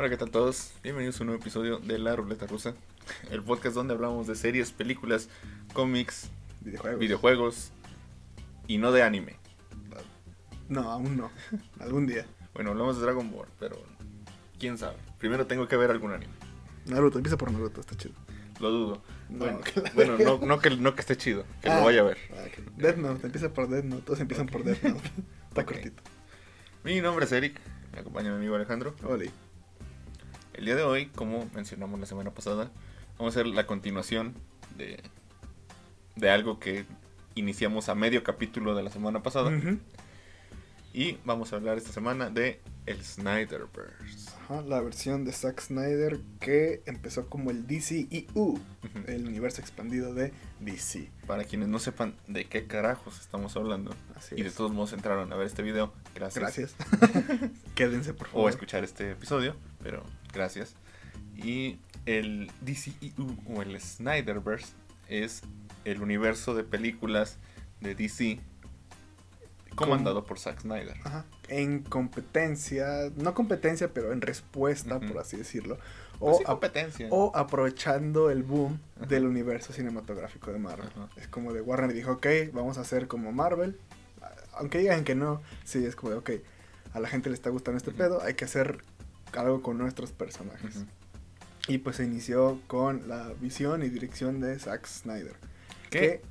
Hola, ¿qué tal todos? Bienvenidos a un nuevo episodio de La Ruleta Rusa, el podcast donde hablamos de series, películas, cómics, Videojuegos. videojuegos y no de anime. No, aún no. Algún día. Bueno, hablamos de Dragon Ball, pero quién sabe. Primero tengo que ver algún anime. Naruto, empieza por Naruto, está chido. Lo dudo. No, bueno, que la bueno, no, no que, no que esté chido, que Ah, lo vaya a ver. ah, que- Death Note, empieza por Death Note. Todos empiezan por Death Note. está cortito. Mi nombre es Eric, me acompaña mi amigo Alejandro. Oli. El día de hoy, como mencionamos la semana pasada, vamos a hacer la continuación de, de algo que iniciamos a medio capítulo de la semana pasada. Ujú. Y vamos a hablar esta semana de el Snyderverse. Ajá, la versión de Zack Snyder que empezó como el DCEU, Ujú. el universo expandido de DC. Para quienes no sepan de qué carajos estamos hablando Así y de es. todos modos entraron a ver este video, gracias. Gracias. Quédense, por O favor. a escuchar este episodio, pero gracias. Y el DCEU o el Snyderverse es el universo de películas de DC comandado por Zack Snyder. Ajá. En competencia, no competencia, pero en respuesta, por así decirlo. Pues O, competencia. o aprovechando el boom del universo cinematográfico de Marvel. Es como de Warner dijo, ok, vamos a hacer como Marvel. Aunque digan que no, sí, es como de, ok, a la gente le está gustando este pedo, hay que hacer algo con nuestros personajes. Ujú. Y pues se inició con la visión y dirección de Zack Snyder. ¿Qué? Que,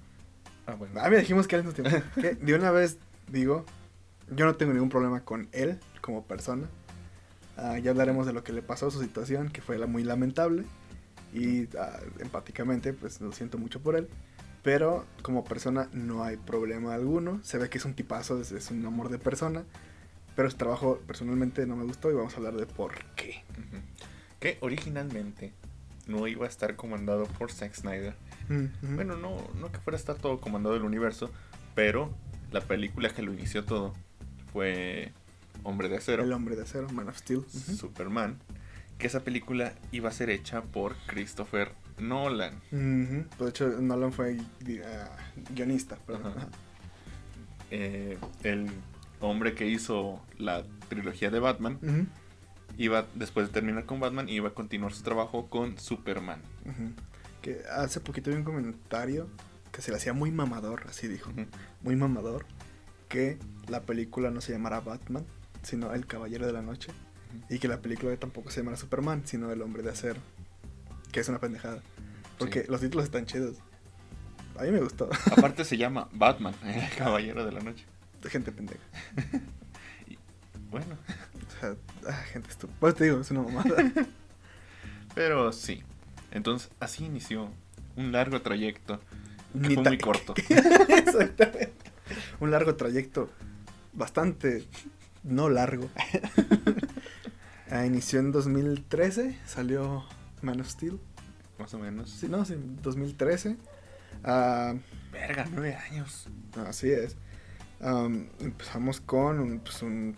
Ah, bueno. ah, mira, dijimos que al mismo tiempo. que de una vez digo, yo no tengo ningún problema con él como persona. Ah, ya hablaremos de lo que le pasó a su situación, que fue la muy lamentable. Y ah, empáticamente, pues lo siento mucho por él. Pero como persona no hay problema alguno. Se ve que es un tipazo, es, es un amor de persona. Pero su trabajo personalmente no me gustó y vamos a hablar de por qué. Que originalmente no iba a estar comandado por Zack Snyder. Bueno, no, no que fuera a estar todo comandado el universo, pero la película que lo inició todo fue Hombre de Acero, el hombre de acero, Man of Steel. Superman, que esa película iba a ser hecha por Christopher Nolan. Pues, de hecho, Nolan fue ah, guionista. perdón. Ajá. Ajá. Eh, el hombre que hizo la trilogía de Batman iba, después de terminar con Batman, iba a continuar su trabajo con Superman. Que hace poquito vi un comentario que se le hacía muy mamador, así dijo, muy mamador, que la película no se llamara Batman, sino El Caballero de la Noche, y que la película tampoco se llamara Superman, sino El Hombre de Acero, que es una pendejada, porque Sí. los títulos están chidos. A mí me gustó, Aparte se llama Batman, el Caballero de la Noche. Gente pendeja. Bueno, O sea, ah, gente estúpida. Pues te digo, es una mamada. pero sí. Entonces, así inició un largo trayecto que Ni fue muy corto. Exactamente. Un largo trayecto, bastante no largo. Ah, inició en 2013, salió Man of Steel. Más o menos. Sí, no, sí, 2013. Ah, Verga, nueve años. así es. Am, empezamos con un, pues, un-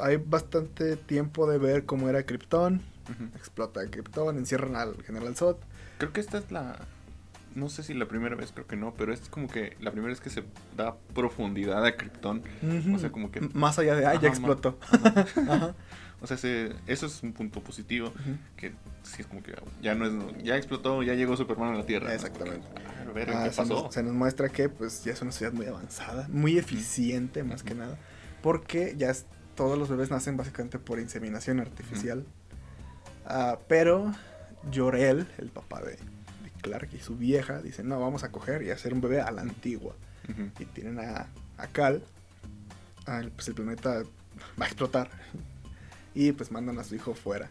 Hay bastante tiempo de ver cómo era Krypton. Ujú. Explota Krypton, encierran al General Zod. Creo que esta es la. No sé si la primera vez, creo que no, pero es como que la primera vez que se da profundidad a Krypton. O sea, como que. M- Más allá de, ah, ya explotó. Ajá. O sea, se- eso es un punto positivo. Que sí es como que ya no es. Ya explotó, ya llegó Superman a la Tierra. ¿no? Exactamente. Ah, verga, Ah, ¿qué se, pasó? nos, se nos muestra que pues ya es una sociedad muy avanzada, muy eficiente más que nada, porque ya es- todos los bebés nacen básicamente por inseminación artificial. Ah, pero Jorel, el papá de, de Clark y su vieja, dicen, no, vamos a coger y hacer un bebé a la antigua. Y tienen a, a Cal, ah, pues el planeta va a explotar. Y pues mandan a su hijo fuera.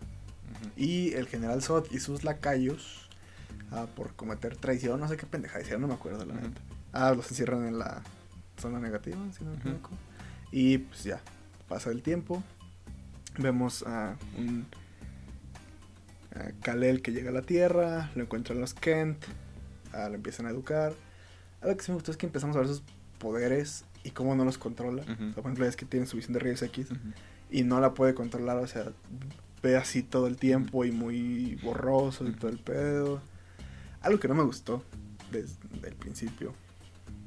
Y el general Zod y sus lacayos, ah, por cometer traición, no sé qué pendeja hicieron, no me acuerdo la Ujú. neta. Ah, los encierran en la zona negativa, si no me equivoco. Y pues ya, pasa el tiempo. Vemos a un Kal-El que llega a la Tierra, lo encuentran los Kent, ah, lo empiezan a educar. Algo que sí me gustó es que empezamos a ver sus poderes y cómo no los controla. O sea, por ejemplo, es que tiene su visión de rayos X. y no la puede controlar, o sea, ve así todo el tiempo y muy borroso y todo el pedo. Algo que no me gustó desde el principio.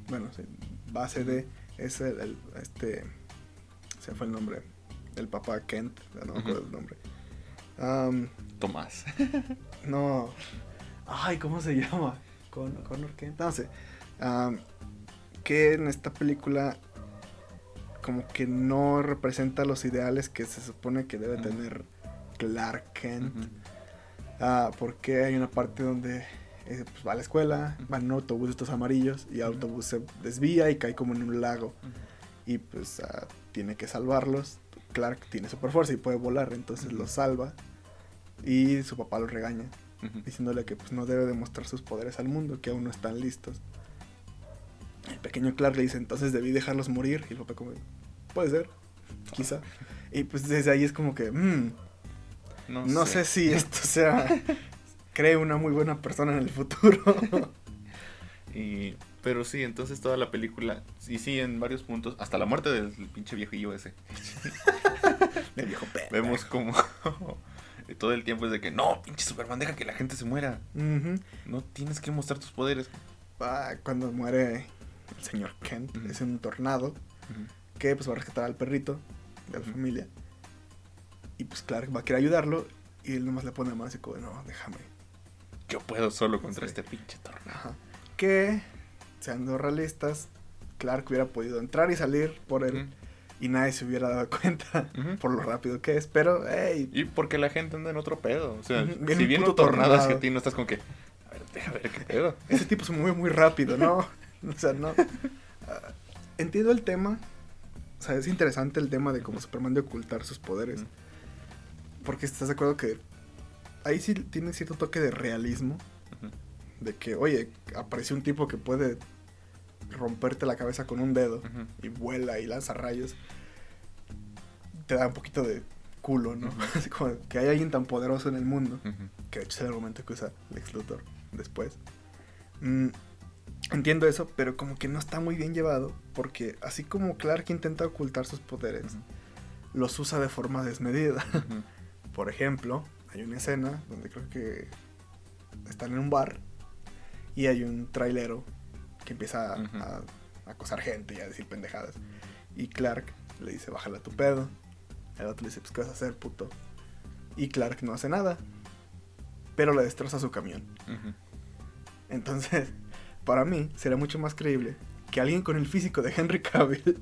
Bueno, sí, base de es el, el- este se fue el nombre el papá Kent, no me acuerdo el nombre. Am, Tomás. no. Ay, ¿cómo se llama? Con, Connor Kent. No sé. Am, que en esta película como que no representa los ideales que se supone que debe tener Clark Kent. Ah, porque hay una parte donde eh, pues, va a la escuela, va en un autobús estos amarillos y el autobús se desvía y cae como en un lago. Y pues ah, tiene que salvarlos. Clark tiene super fuerza y puede volar, entonces los salva. Y su papá lo regaña, diciéndole que pues no debe demostrar sus poderes al mundo, que aún no están listos. El pequeño Clark le dice, entonces debí dejarlos morir. Y el papá como, puede ser, quizá. Y pues desde ahí es como que, "Mm, No, no sé si esto sea... Cree una muy buena persona en el futuro. Y, pero sí, entonces toda la película, y sí, en varios puntos, hasta la muerte del pinche viejillo ese, El viejo pendejo. vemos como todo el tiempo es de que, no, pinche Superman, deja que la gente se muera, no tienes que mostrar tus poderes. Ah, cuando muere el señor Kent, es un tornado que pues va a rescatar al perrito de la familia. Y pues Clark va a querer ayudarlo y él nomás le pone la mano así como, no, déjame. Yo puedo solo contra Sí. este pinche tornado. Que, seando realistas, Clark hubiera podido entrar y salir por él y nadie se hubiera dado cuenta por lo rápido que es. Pero, hey, Y porque la gente anda en otro pedo. O sea, si puto un tornado hacia ti, no estás como que, a ver, deja ver qué pedo. ese tipo se mueve muy rápido, ¿no? o sea, no. Ah, entiendo el tema. O sea, es interesante el tema de cómo Superman de ocultar sus poderes. Porque estás de acuerdo que ahí sí tiene cierto toque de realismo. De que, oye, apareció un tipo que puede romperte la cabeza con un dedo y vuela y lanza rayos. Te da un poquito de culo, ¿no? Así como que hay alguien tan poderoso en el mundo. Que de hecho es el argumento que usa Lex Luthor después. Mm, entiendo eso, pero como que no está muy bien llevado. Porque así como Clark intenta ocultar sus poderes, los usa de forma desmedida. Por ejemplo, hay una escena donde creo que están en un bar y hay un trailero que empieza a, a acosar gente y a decir pendejadas. Y Clark le dice, bájala tu pedo. El otro le dice, pues, ¿qué vas a hacer, puto? Y Clark no hace nada, pero le destroza su camión. Entonces, para mí, sería mucho más creíble que alguien con el físico de Henry Cavill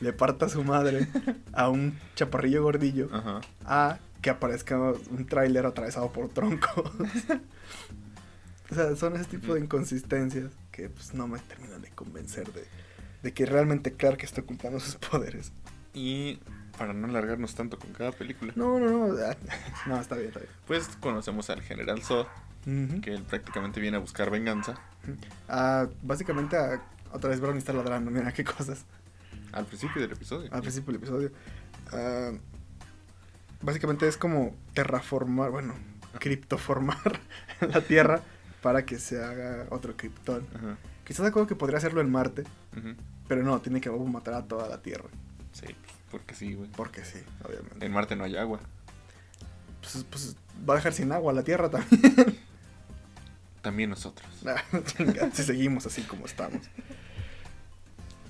le parta a su madre a un chaparrillo gordillo Ajá. a que aparezca un tráiler atravesado por troncos. o sea, son ese tipo de inconsistencias que pues no me terminan de convencer de, de que realmente Clark está ocultando sus poderes. Y para no alargarnos tanto con cada película, No, no, no. No, está bien, está pues conocemos al General Zod, bien. Que él prácticamente viene a buscar venganza. Ah, básicamente, ah, otra vez Brown está ladrando. Mira qué cosas. Al principio del episodio. Al principio del episodio. Ah, básicamente es como terraformar, bueno, criptoformar la Tierra para que se haga otro Krypton. Ajá. Quizás de acuerdo que podría hacerlo en Marte, Ujú. pero no, tiene que matar a toda la Tierra. Sí, porque sí, güey. Porque sí, obviamente. En Marte no hay agua. Pues, pues, va a dejar sin agua la Tierra también. También nosotros. Ah, si seguimos así como estamos.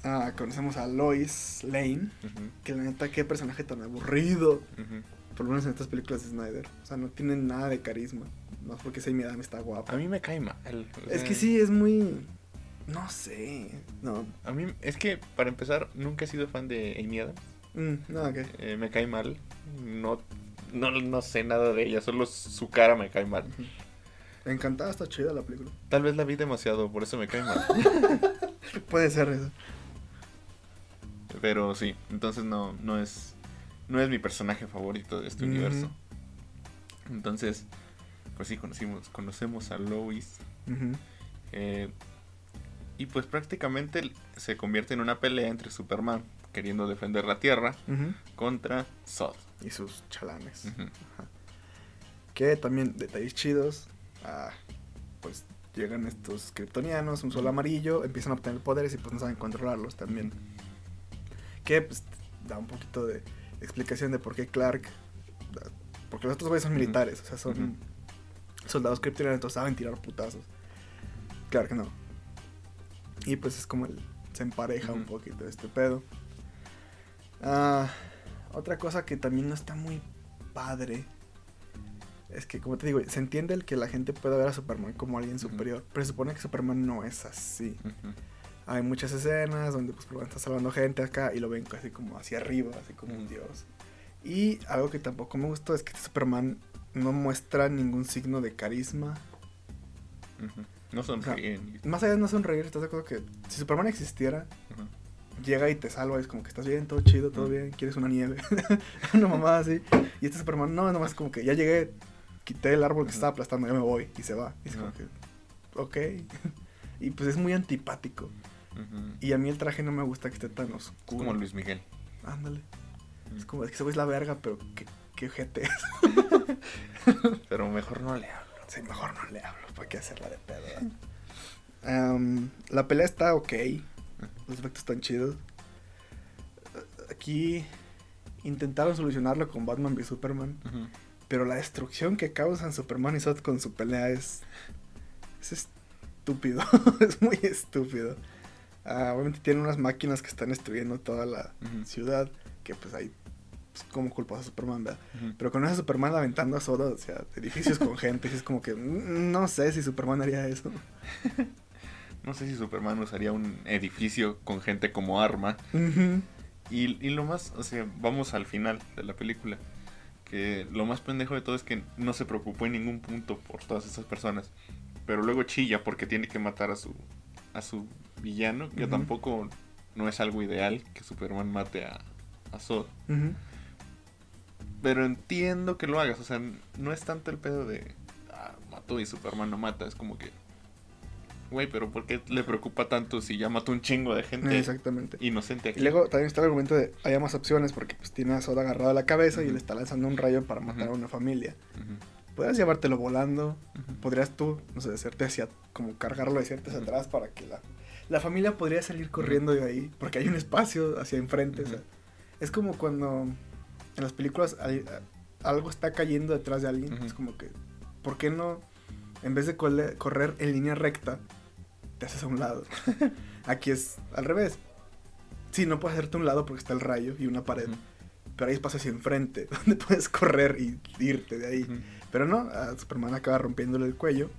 Ah, conocemos a Lois Lane, que la neta, qué personaje tan aburrido. Por lo menos en estas películas de Snyder. O sea, no tiene nada de carisma. No es porque Amy Adams está guapa. A mí me cae mal. Es que sí, es muy. No sé. No. A mí, es que para empezar, nunca he sido fan de Amy Adams. Mm, no, ok. Eh, me cae mal. No, no, no sé nada de ella, solo su cara me cae mal. Encantada, está chida la película. Tal vez la vi demasiado, por eso me cae mal. Puede ser eso. Pero sí, entonces no, no es. No es mi personaje favorito de este universo. Entonces, pues sí, conocimos, conocemos a Lois. Eh, y pues prácticamente se convierte en una pelea entre Superman, queriendo defender la Tierra, contra Zod. Y sus chalanes. Ajá. Que también, detalles chidos. Ah, pues llegan estos kryptonianos, un sol amarillo, empiezan a obtener poderes y pues no saben controlarlos también. Que pues da un poquito de explicación de por qué Clark. Porque los otros güeyes son militares, o sea, son soldados kryptonianos, entonces saben tirar putazos. Clark no. Y pues es como el. Se empareja un poquito este pedo. Ah, otra cosa que también no está muy padre Es que, como te digo, se entiende el que la gente pueda ver a Superman como alguien superior, pero se supone que Superman no es así. Hay muchas escenas donde pues Superman está salvando gente acá y lo ven casi como hacia arriba, así como un dios. Y algo que tampoco me gustó es que este Superman no muestra ningún signo de carisma. No sonríen. Más allá de no sonreír, ¿estás de acuerdo que si Superman existiera, llega y te salva, es como que estás bien, todo chido, todo bien, quieres una nieve, una mamá así. Y este Superman, no, nomás como que ya llegué, quité el árbol que estaba aplastando, ya me voy, y se va. Y es como que, ok. y pues es muy antipático. Y a mí el traje no me gusta que esté tan Es oscuro. como Luis Miguel. Ándale. Es como, es que ese güey es la verga, pero qué, qué ojete es. Pero mejor no le hablo. Sí, mejor no le hablo, ¿para qué hacerla de pedo? la pelea está ok, los efectos están chidos. Aquí intentaron solucionarlo con Batman v Superman. Pero la destrucción que causan Superman y Zod con su pelea es, es estúpido, es muy estúpido. Ah, obviamente tienen unas máquinas que están destruyendo toda la ciudad, que pues ahí, pues, como culpas a Superman. Pero con ese Superman aventando a Zod hacia edificios con gente, y es como que mm, no sé si Superman haría eso. No sé si Superman usaría un edificio con gente como arma. Y, y lo más, o sea, vamos al final de la película. Que lo más pendejo de todo es que no se preocupó en ningún punto por todas estas personas. Pero luego chilla porque tiene que matar a su, a su villano. Que tampoco no es algo ideal que Superman mate a, a Zod. Pero entiendo que lo hagas. O sea, no es tanto el pedo de. Ah, mató y Superman no mata. Es como que. Güey, pero ¿por qué le preocupa tanto si ya mató un chingo de gente Exactamente. inocente aquí? Y luego también está el argumento de hay más opciones porque pues tiene a Zod agarrado a la cabeza y le está lanzando un rayo para matar a una familia. Podrías llevártelo volando, podrías tú, no sé, hacerte hacia, como cargarlo de ciertas atrás para que la, la familia podría salir corriendo de ahí porque hay un espacio hacia enfrente. o sea, es como cuando en las películas hay- algo está cayendo detrás de alguien. Es como que, ¿por qué no, en vez de correr en línea recta, te haces a un lado? Aquí es al revés. Sí, no puedes hacerte a un lado porque está el rayo y una pared, pero hay espacio hacia enfrente donde puedes correr y irte de ahí. Pero no, a Superman acaba rompiéndole el cuello.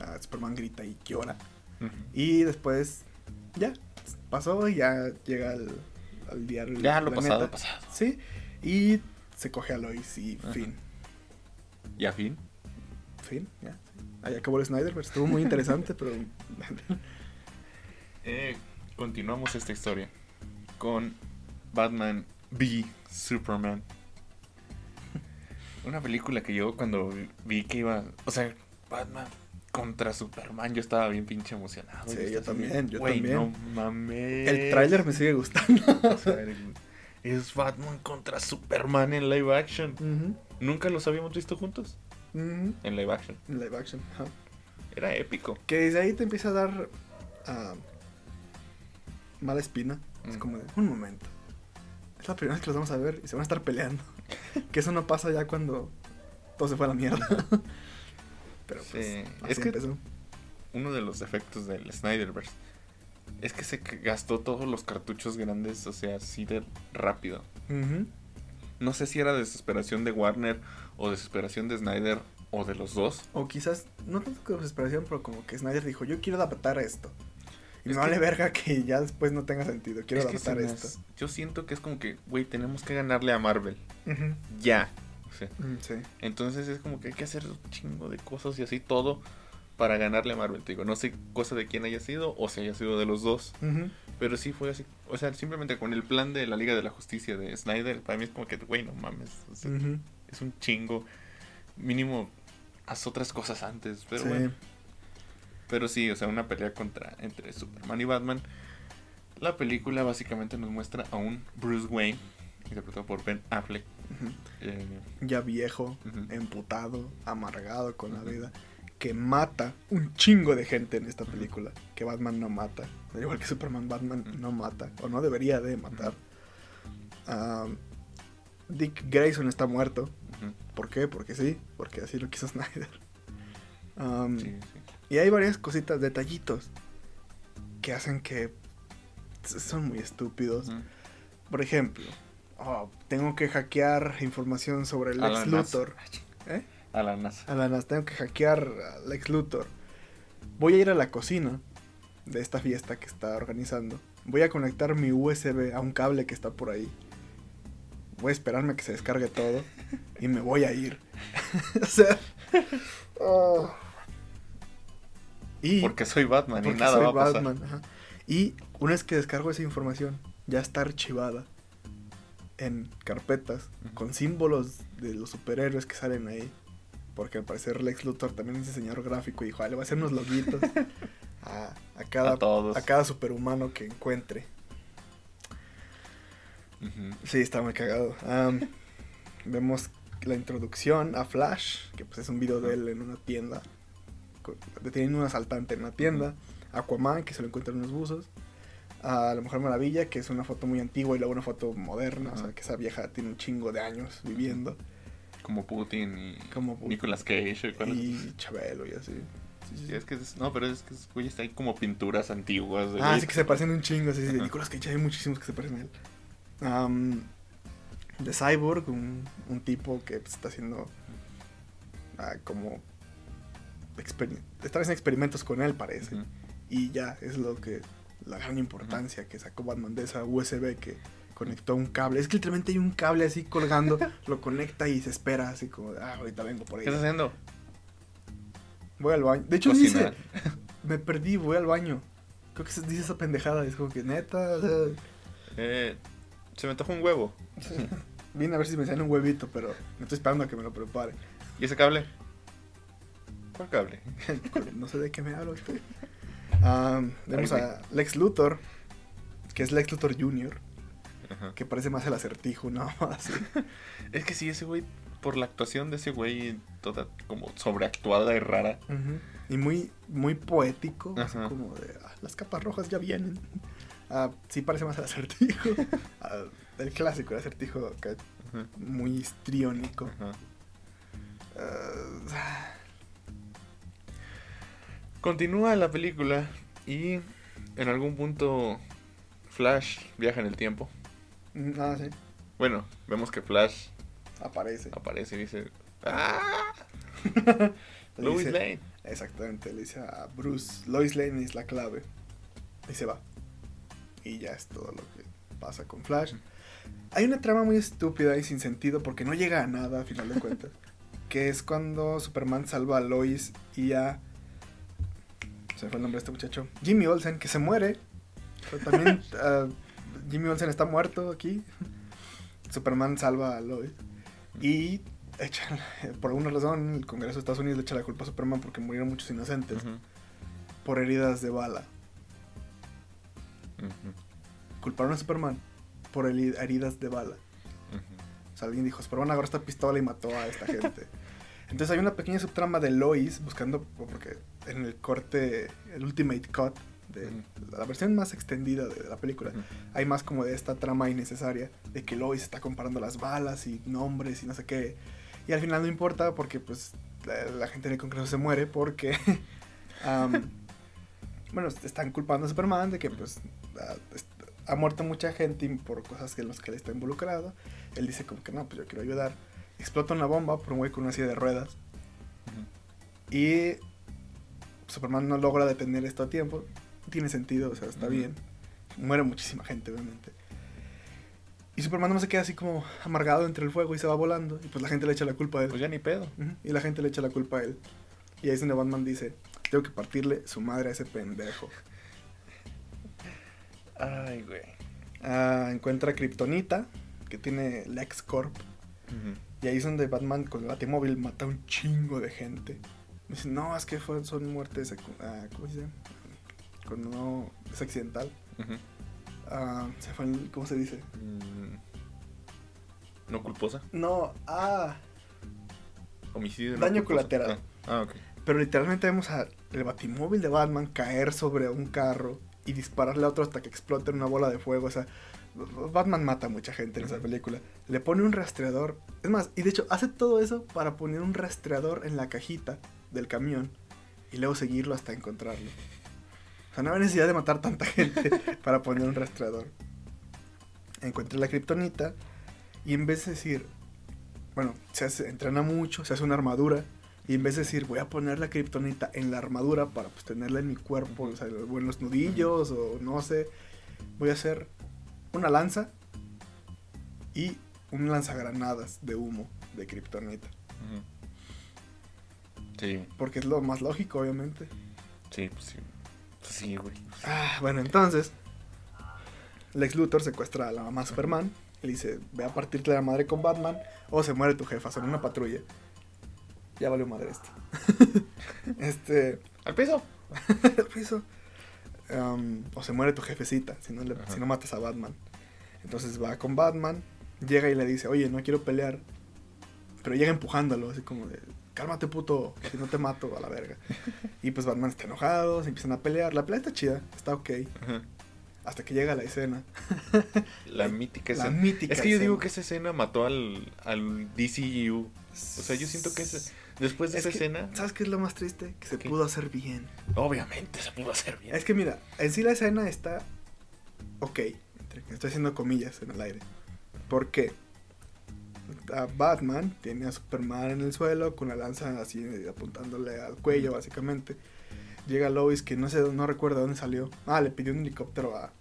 A Superman grita y llora. Y después, ya, pasó y ya llega al, al diario. Ya lo pasado, pasado. Sí, y se coge a Lois y fin. Y a fin. Fin, ya. Ahí acabó el Snyder, pero estuvo muy interesante, pero... Eh, continuamos esta historia con Batman v Superman. Una película que yo cuando vi que iba, o sea, Batman contra Superman, yo estaba bien pinche emocionado. Sí, yo también, yo "Güey, también". No mames. el tráiler me sigue gustando. O sea, el- es Batman contra Superman en live action. Nunca los habíamos visto juntos en live action. En live action. ajá. Era épico. Que desde ahí te empieza a dar ah, mala espina. Es Mm. como de, un momento. Es la primera vez que los vamos a ver y se van a estar peleando. que eso no pasa ya cuando todo se fue a la mierda. Pero pues, Sí, así es que- empezó. uno de los defectos del Snyderverse es que se gastó todos los cartuchos grandes, o sea, así de rápido. No sé si era desesperación de Warner o desesperación de Snyder o de los dos. O quizás, no tanto desesperación, pero como que Snyder dijo, yo quiero adaptar esto. Y Es me vale verga que ya después no tenga sentido. Quiero Es adaptar esto. Yo siento que es como que, güey, tenemos que ganarle a Marvel. Ya. O sea, Mm, Sí. entonces es como que hay que hacer un chingo de cosas y así todo para ganarle a Marvel. Te digo, no sé cosa de quién haya sido o si haya sido de los dos. Pero sí fue así. O sea, simplemente con el plan de la Liga de la Justicia de Snyder, para mí es como que, güey, no mames. o sea. Es un chingo. Mínimo, haz otras cosas antes. Pero Sí. bueno. Pero sí, o sea, una pelea contra entre Superman y Batman. La película básicamente nos muestra a un Bruce Wayne, interpretado por Ben Affleck. Eh, Ya viejo, emputado, amargado con la vida. Que mata un chingo de gente en esta película. Que Batman no mata. Al igual que Superman, Batman no mata. O no debería de matar. Ah, Dick Grayson está muerto. ¿Por qué? Porque sí, porque así lo quiso Snyder. Um, sí, sí. Y hay varias cositas, detallitos, que hacen que son muy estúpidos. Por ejemplo, oh, tengo que hackear información sobre el ex Luthor. Ching. ¿Eh? A la NASA. A la NASA. Tengo que hackear a Lex Luthor. Voy a ir a la cocina de esta fiesta que está organizando. Voy a conectar mi USB a un cable que está por ahí. Voy a esperarme a que se descargue todo. Y me voy a ir. o sea. oh. Y Porque soy Batman y nada soy va a pasar. Batman, ajá. Y una vez que descargo esa información, ya está archivada en carpetas con símbolos de los superhéroes que salen ahí. Porque al parecer Lex Luthor también es diseñador gráfico y dijo, "Ah, le va a hacer unos loguitos a, a cada, A todos. a cada superhumano que encuentre. Sí, está muy cagado. Vemos la introducción a Flash, que pues es un video de él en una tienda, deteniendo un asaltante en una tienda. Aquaman, que se lo encuentra en unos buzos. A la Mujer Maravilla, que es una foto muy antigua y luego una foto moderna, o sea, que esa vieja tiene un chingo de años viviendo. Como Putin y Como Putin. Nicolas Cage. Y Chabelo y así. Sí, sí, Sí, sí. es que es- no, pero es que güey, está ahí como pinturas antiguas. de Ah, sí que se parecen un chingo, sí, sí. De. Nicolas Cage hay muchísimos que se parecen a él. Am, de Cyborg, un, un tipo que pues, está haciendo ah, como... está haciendo experimentos con él, parece. Y ya, es lo que... La gran importancia que sacó Batman de esa USB que conectó un cable. Es que literalmente hay un cable así colgando, lo conecta y se espera así como, ah, ahorita vengo por ahí. ¿Qué estás haciendo? Voy al baño. De hecho, Cocinar. dice, me perdí, voy al baño. Creo que se dice esa pendejada, es como que neta, o sea, Eh, se me antojó un huevo. Vine a ver si me sale un huevito, pero me estoy esperando a que me lo prepare. ¿Y ese cable? ¿Cuál cable? No sé de qué me habla usted. Ah, vemos a Lex Luthor, que es Lex Luthor Jr., Ajá. que parece más el acertijo, nada más. Es que sí, ese güey, por la actuación de ese güey, toda como sobreactuada y rara. Y muy, muy poético, así como de "Ah, las capas rojas ya vienen. Ah, sí parece más el acertijo. Ah, el clásico, el acertijo acá, muy histriónico. Ah, Continúa la película y en algún punto Flash viaja en el tiempo. mm, ah, sí, Bueno, vemos que Flash aparece. aparece y dice... ¡Ah! Lois Lane. Exactamente, le dice a Bruce, Lois Lane es la clave. Y se va. Y ya es todo lo que pasa con Flash. Hay una trama muy estúpida y sin sentido porque no llega a nada a final de cuentas. que es cuando Superman salva a Lois y a... Se me fue el nombre de este muchacho. Jimmy Olsen, que se muere. Pero también ah, Jimmy Olsen está muerto aquí. Superman salva a Lois. Y echan, por alguna razón el Congreso de Estados Unidos le echa la culpa a Superman porque murieron muchos inocentes por heridas de bala. Culparon a Superman por heri- heridas de bala. O sea, alguien dijo, Superman agarró esta pistola y mató a esta gente. Entonces hay una pequeña subtrama de Lois buscando, porque en el corte, el Ultimate Cut, de la versión más extendida de la película, Ujú. hay más como de esta trama innecesaria, de que Lois está comparando las balas y nombres y no sé qué. Y al final no importa porque pues la, la gente en el Congreso se muere porque... am, bueno, están culpando a Superman de que pues ha, ha muerto mucha gente por cosas en las que él está involucrado. Él dice como que no, pues yo quiero ayudar. Explota una bomba por un güey con una silla de ruedas. Ujú. Y Superman no logra detener esto a tiempo. Tiene sentido, o sea, está bien. Muere muchísima gente, obviamente. Y Superman no se queda así como amargado entre el fuego y se va volando. Y pues la gente le echa la culpa a él. Pues ya ni pedo. Y la gente le echa la culpa a él. Y ahí es donde Batman dice, tengo que partirle su madre a ese pendejo. Ay, güey. Ah, encuentra a Kryptonita, que tiene LexCorp. Ujú. Y ahí es donde Batman con el batimóvil mata a un chingo de gente. Dice, no, es que fue- son muertes, ah, ¿cómo se dice? Cuando no es accidental. Ah, se fue ¿cómo se dice? Mm. ¿No culposa? No, ah, Homicidio. Daño colateral. Ah, ah, ok. pero literalmente vemos al batimóvil de Batman caer sobre un carro y dispararle a otro hasta que explote en una bola de fuego. O sea, Batman mata a mucha gente en esa película. Le pone un rastreador. Es más, y de hecho hace todo eso para poner un rastreador en la cajita del camión y luego seguirlo hasta encontrarlo. O sea, no había necesidad de matar tanta gente para poner un rastreador. Encuentra la kriptonita y en vez de decir, bueno, se hace, entrena mucho, se hace una armadura. Y en vez de decir, voy a poner la kriptonita en la armadura para pues, tenerla en mi cuerpo, o sea, en los nudillos, o no sé, voy a hacer una lanza y un lanzagranadas de humo de kriptonita. Sí, Porque es lo más lógico, obviamente. sí, pues sí. Sí, güey. Ah, bueno, entonces, Lex Luthor secuestra a la mamá Superman. Y le dice, ve a partirte la madre con Batman o se muere tu jefa, son una patrulla. Ya valió madre esto. este, ¡Al piso! el piso. Um, o se muere tu jefecita si no, le- si no matas a Batman. Entonces va con Batman, llega y le dice, oye, no quiero pelear. Pero llega empujándolo, así como de, cálmate puto, si no te mato a la verga. y pues Batman está enojado, se empiezan a pelear. La pelea está chida, está ok. Ajá. Hasta que llega la escena. La mítica La escena. mítica Es que yo digo que esa escena mató al, al DCU. O sea, yo siento que ese- después de Es esa que, escena, ¿Sabes qué es lo más triste? Que se ¿Qué? pudo hacer bien. obviamente se pudo hacer bien. Es que mira, en sí la escena está ok. Estoy haciendo comillas en el aire. ¿Por qué? A Batman tiene a Superman en el suelo con la lanza así apuntándole al cuello básicamente. Llega Lois que no sé, no recuerdo dónde salió. Ah, le pidió un helicóptero a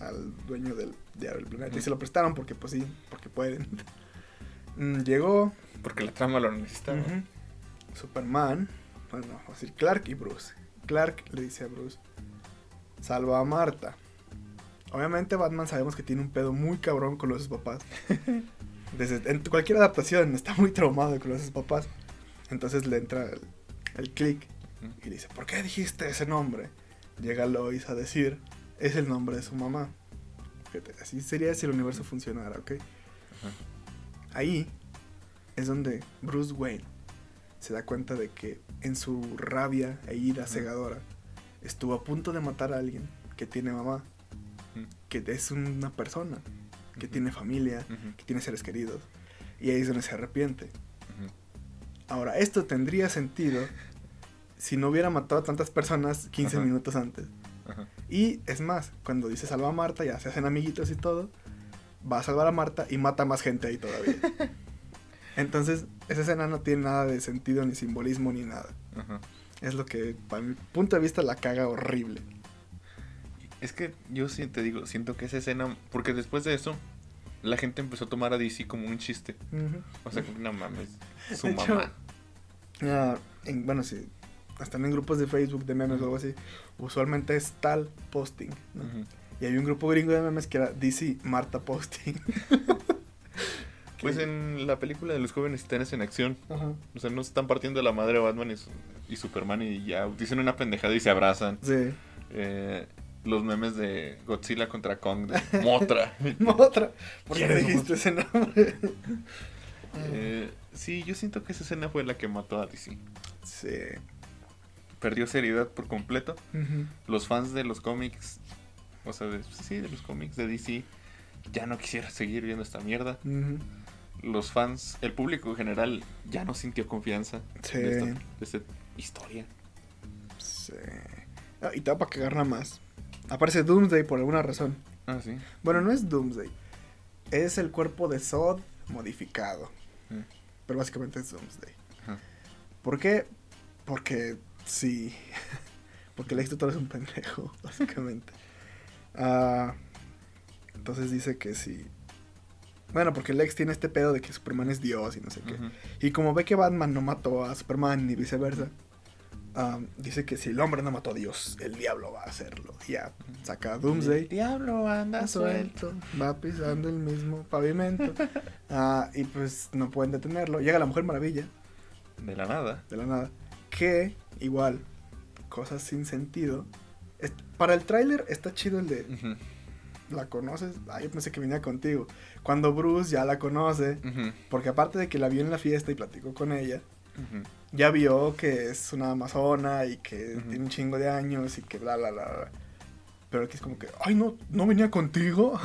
al dueño del diario del planeta y se lo prestaron porque pues sí, porque pueden. Mm, Llegó, Porque la trama lo necesitaba. Superman, bueno, vamos a decir Clark y Bruce. Clark le dice a Bruce, salva a Marta. Obviamente Batman sabemos que tiene un pedo muy cabrón con los papás. Desde, en cualquier adaptación está muy traumado con sus papás. Entonces le entra el, el click Ujú. y dice, ¿por qué dijiste ese nombre? Llega Lois a decir, es el nombre de su mamá. Fíjate, así sería si el universo funcionara, ¿ok? Ajá. Ahí es donde Bruce Wayne se da cuenta de que en su rabia e ira cegadora estuvo a punto de matar a alguien que tiene mamá, que es una persona, que tiene familia, que tiene seres queridos. Y ahí es donde se arrepiente. Ahora, esto tendría sentido si no hubiera matado a tantas personas 15 Ajá. minutos antes. Y es más, cuando dice salva a Marta, ya se hacen amiguitos y todo, va a salvar a Marta y mata más gente ahí todavía. Entonces, esa escena no tiene nada de sentido, ni simbolismo, ni nada. Es lo que, para mi punto de vista, la caga horrible. Es que yo sí te digo, siento que esa escena, porque después de eso, la gente empezó a tomar a DC como un chiste. O sea, como, no mames, su De hecho, mamá. Ah, en- bueno, sí, hasta en grupos de Facebook de memes o algo así, usualmente es tal posting. Y había un grupo gringo de memes que era DC Marta posting. Pues en la película de los jóvenes titanes en acción, Ajá. o sea, no se están partiendo la madre Batman y, y Superman y ya dicen una pendejada y se abrazan. Sí. Eh, los memes de Godzilla contra Kong, de Motra. Otra. ¿Por qué ¿Quién es dijiste ese nombre? Eh, sí, yo siento que esa escena fue la que mató a DC. Sí. Perdió seriedad por completo. Los fans de los cómics, o sea, de, sí, de los cómics de DC, ya no quisiera seguir viendo esta mierda. Los fans, el público en general, ya no sintió confianza Sí. de, esta, de esta historia. Sí. Ah, y te va para cagar nada más. Aparece Doomsday por alguna razón. Ah, sí. Bueno, no es Doomsday. Es el cuerpo de Zod modificado. Mm. Pero básicamente es Doomsday. Ajá. ¿Por qué? Porque sí. Porque Lex Luthor es un pendejo, básicamente. Ah, entonces dice que sí. Bueno, porque Lex tiene este pedo de que Superman es Dios y no sé qué. Y como ve que Batman no mató a Superman ni viceversa, ah, dice que si el hombre no mató a Dios, el diablo va a hacerlo. Y ya saca a Doomsday. El diablo anda suelto, va pisando el mismo pavimento. Ah, y pues no pueden detenerlo. Llega la Mujer Maravilla, De la nada. de la nada, que igual, cosas sin sentido. Est- Para el tráiler está chido el de. ¿la conoces? Ah, yo pensé que venía contigo. Cuando Bruce ya la conoce, porque aparte de que la vio en la fiesta y platicó con ella. Ya vio que es una amazona y que tiene un chingo de años y que bla, bla, bla, bla. Pero aquí es como que, ay, no, no venía contigo.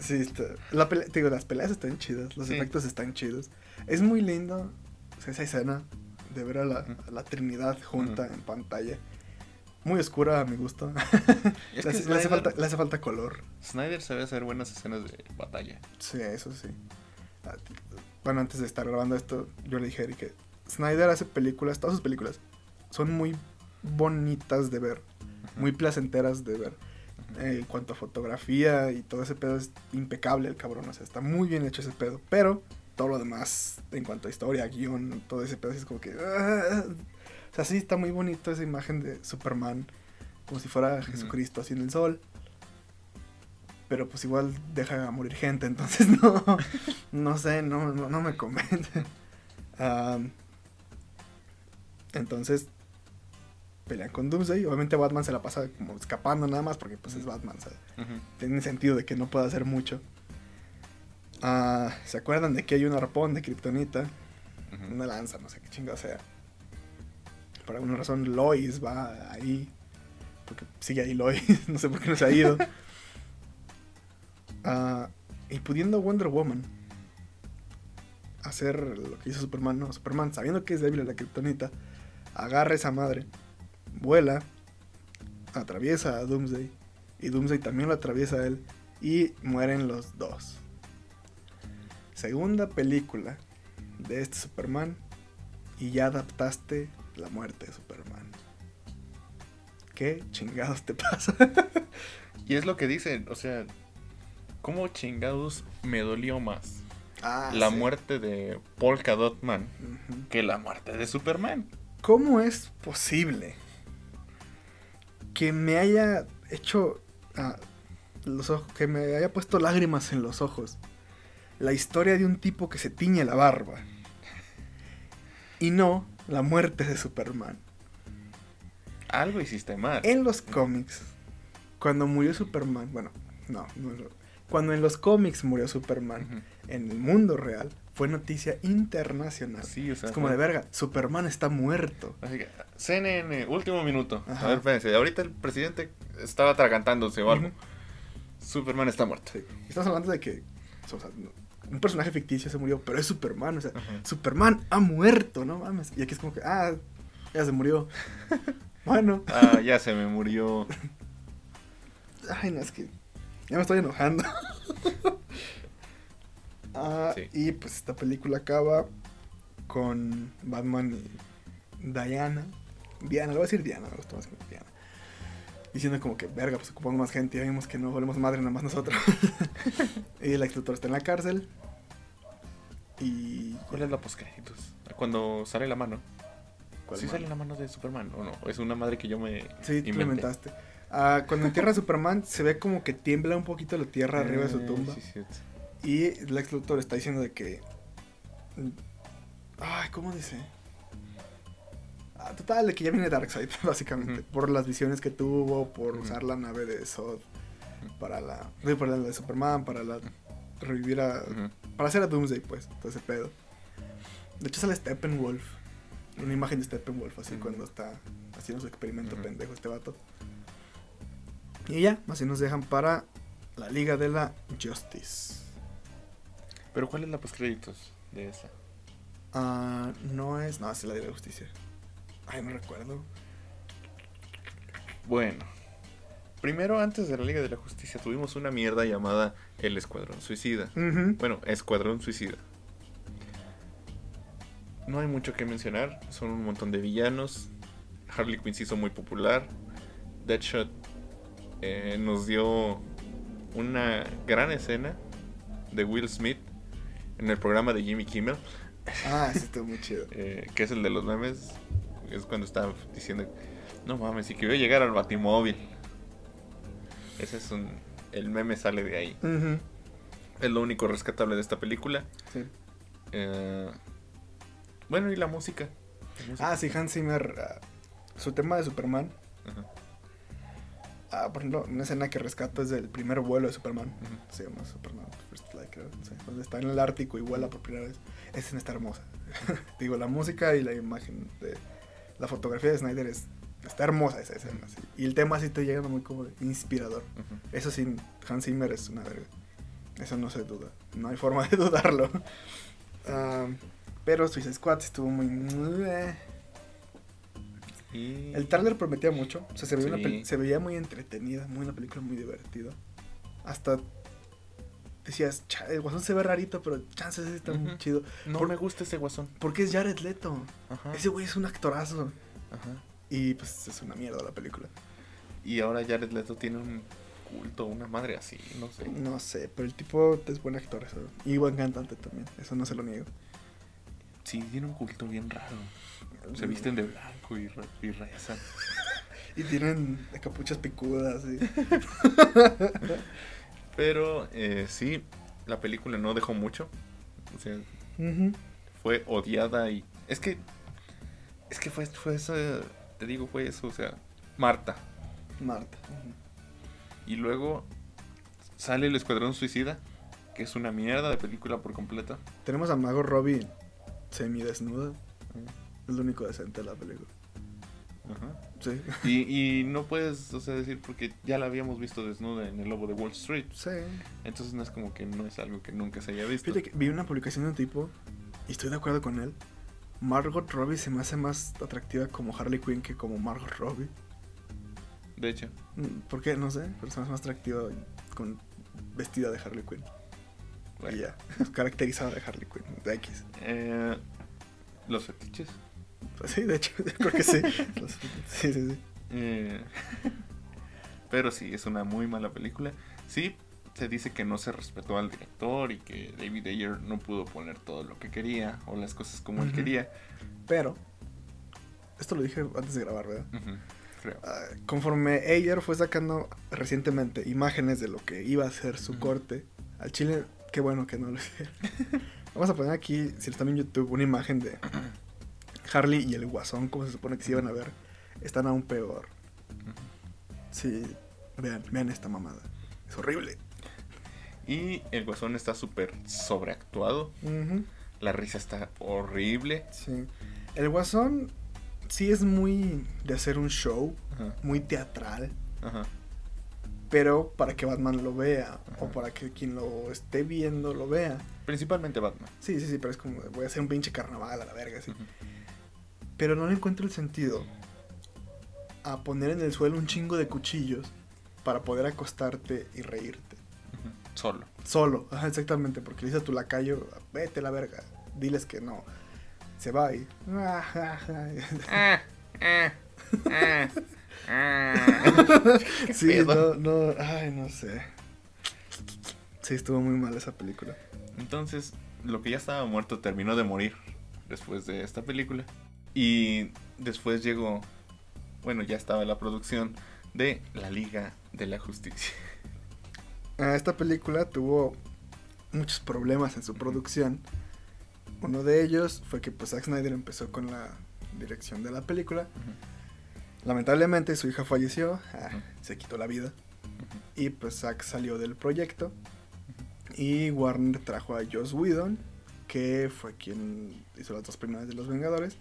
sí, está- la pelea- te digo, las peleas están chidas, los Sí. efectos están chidos. Es muy lindo o sea, esa escena de ver a la, a la Trinidad junta Ujú. en pantalla. muy oscura a mi gusto. Le, que hace, le hace Snyder- falta, le hace falta color. Snyder sabe hacer buenas escenas de batalla. Sí, eso sí. Bueno, antes de estar grabando esto, yo le dije a Eric que Snyder hace películas, todas sus películas son muy bonitas de ver, muy placenteras de ver. Eh, en cuanto a fotografía y todo ese pedo es impecable el cabrón, o sea, está muy bien hecho ese pedo, pero todo lo demás, en cuanto a historia, guion, todo ese pedo es como que... ah, o sea, sí está muy bonito esa imagen de Superman, como si fuera Jesucristo así en el sol. Pero pues igual deja morir gente, entonces no, no sé, no, no, no me convence. Am, entonces pelean con Doomsday. Obviamente Batman se la pasa como escapando nada más porque pues es Batman, ¿sabes? Ujú. Tiene sentido de que no pueda hacer mucho. Ah, ¿Se acuerdan de que hay un arpón de Kryptonita? Una lanza, no sé qué chingado sea. Por alguna razón Lois va ahí. Porque sigue ahí Lois, no sé por qué no se ha ido. Ah, y pudiendo Wonder Woman hacer lo que hizo Superman, no, Superman sabiendo que es débil a la kriptonita, agarra esa madre, vuela, atraviesa a Doomsday y Doomsday también lo atraviesa a él y mueren los dos. Segunda película de este Superman y ya adaptaste la muerte de Superman. ¿Qué chingados te pasa? Y es lo que dicen, o sea, ¿cómo chingados me dolió más Ah, la sí. muerte de Polka Dot Man que la muerte de Superman? ¿Cómo es posible que me haya hecho ah, los ojos, que me haya puesto lágrimas en los ojos la historia de un tipo que se tiñe la barba y no la muerte de Superman? Algo hiciste mal. En los cómics, cuando murió Superman, bueno, no, no, no, cuando en los cómics murió Superman, en el mundo real, fue noticia internacional. Sí, o sea, es como de verga, Superman está muerto. Así que, CNN, último minuto. Ajá. A ver, espérense. Ahorita el presidente estaba atragantándose o algo. Superman está muerto. Sí. Estamos hablando de que o sea, no- un personaje ficticio se murió, pero es Superman, o sea. Superman ha muerto, no mames. Y aquí es como que, ah, ya se murió. bueno, Ah, ya se me murió. ay, no, es que ya me estoy enojando. Ah, Sí. Y pues esta película acaba con Batman y Diana. Diana, le voy a decir Diana, me gustó más que Diana. Diciendo como que, verga, pues ocupamos más gente, ya vimos que no volvemos madre nada más nosotros. y el ex Luthor está en la cárcel. Y... ¿Cuál es la postcréditos? Cuando sale la mano. ¿Cuál ¿Sí mano? sale la mano de Superman o no? Es una madre que yo me Sí, lo Ah, cuando entierra a Superman, se ve como que tiembla un poquito la tierra arriba de su Eh, tumba. sí, cierto. Y Lex Luthor está diciendo de que. Ay, ¿cómo dice? Ah, total, de que ya viene Darkseid, básicamente. Por las visiones que tuvo, por usar la nave de Zod para la. sí, para la de Superman, para la. revivir a. Para hacer a Doomsday, pues, todo ese pedo. De hecho, sale Steppenwolf. Una imagen de Steppenwolf, así cuando está haciendo su experimento pendejo este vato. Y ya, así nos dejan para la Liga de la Justice. Pero ¿cuál es la postcréditos de esa? Ah, no es. No, es la de la Justicia. Ay, no recuerdo. Bueno. Primero, antes de la Liga de la Justicia, tuvimos una mierda llamada El Escuadrón Suicida. Bueno, Escuadrón Suicida. No hay mucho que mencionar. Son un montón de villanos. Harley Quinn se hizo muy popular. Deadshot eh, nos dio una gran escena de Will Smith en el programa de Jimmy Kimmel, Ah, sí, estuvo muy chido. eh, que es el de los memes. Es cuando está diciendo, no mames, si quiero llegar al Batimóvil. Ese es un... El meme sale de ahí. Es lo único rescatable de esta película. Sí. Eh, bueno, y la música. La música. Ah, sí, Hans Zimmer. ah, su tema de Superman. Ajá, Ah, por ejemplo, una escena que rescato es del primer vuelo de Superman. Se llama Superman First Flight, creo. no sé, donde está en el Ártico y vuela por primera vez. Esa escena está hermosa. Digo, la música y la imagen de la fotografía de Snyder es, está hermosa esa escena. sí. Y el tema sí te llega muy como inspirador. Eso sí, Hans Zimmer es una verga. Eso no se duda. No hay forma de dudarlo. Ah, pero Suicide Squad estuvo muy... Y... El trailer prometía mucho. O sea, se veía, Sí. se veía muy entretenida, muy una película muy divertida. Hasta decías, "Cha, el guasón se ve rarito, pero chances está muy Ujú. chido. No por- me gusta ese guasón. Porque es Jared Leto. Ajá. Ese güey es un actorazo. Ajá. Y pues es una mierda la película. Y ahora Jared Leto tiene un culto, una madre así, no sé. No sé, pero el tipo es buen actor. Eso. Y buen cantante también. Eso no se lo niego. Sí, tiene un culto bien raro. Se visten de blanco y, y rezan. Y tienen capuchas picudas. y- Pero eh, sí, la película no dejó mucho. O sea, fue odiada y... Es que... Es que fue, fue eso, te digo, fue eso, o sea, Marta. Marta. Y luego sale el Escuadrón Suicida, que es una mierda de película por completo. Tenemos a Mago Robbie semidesnuda. Es lo único decente de la película. Ajá. Sí. Y, y no puedes, o sea, decir, porque ya la habíamos visto desnuda en El Lobo de Wall Street. Sí. Entonces no es como que no es algo que nunca se haya visto. Fíjate que vi una publicación de un tipo y estoy de acuerdo con él. Margot Robbie se me hace más atractiva como Harley Quinn que como Margot Robbie. De hecho, Mm, ¿Por qué? No sé, pero se me hace más atractiva con vestida de Harley Quinn. Bueno. Y ya, caracterizada de Harley Quinn, de X. Eh, los fetiches. Pues sí, de hecho, yo creo que sí. Los- sí, sí, sí. Eh, pero sí, es una muy mala película. Sí, se dice que no se respetó al director y que David Ayer no pudo poner todo lo que quería o las cosas como él quería. Pero, esto lo dije antes de grabar, ¿verdad? Creo. Ah, conforme Ayer fue sacando recientemente imágenes de lo que iba a ser su corte, al chile, qué bueno que no lo hicieron. Vamos a poner aquí, si están en YouTube, una imagen de Harley y el guasón, como se supone que se iban a ver. Están aún peor. Sí, vean, vean esta mamada. Es horrible. Y el guasón está súper sobreactuado. La risa está horrible. Sí. El guasón sí es muy de hacer un show, Ajá, muy teatral. ajá. Pero para que Batman lo vea o Ajá. para que quien lo esté viendo lo vea. Principalmente Batman. Sí, sí, sí, pero es como voy a hacer un pinche carnaval a la verga, sí. Pero no le encuentro el sentido a poner en el suelo un chingo de cuchillos para poder acostarte y reírte. Solo. Solo, ajá, exactamente, porque le dices a tu lacayo, vete a la verga, diles que no. Se va y... Ah, ah, ah, ah. ¿Qué sí, pedo? no, no, ay, no sé. Sí, estuvo muy mal esa película. Entonces, lo que ya estaba muerto terminó de morir después de esta película. Y después llegó, bueno, ya estaba la producción de La Liga de la Justicia. Ah, Esta película tuvo muchos problemas en su producción. Uno de ellos fue que pues, Zack Snyder empezó con la dirección de la película. Lamentablemente su hija falleció, ah, se quitó la vida. Y pues Zack salió del proyecto. Y Warner trajo a Joss Whedon, que fue quien hizo las dos primeras de Los Vengadores,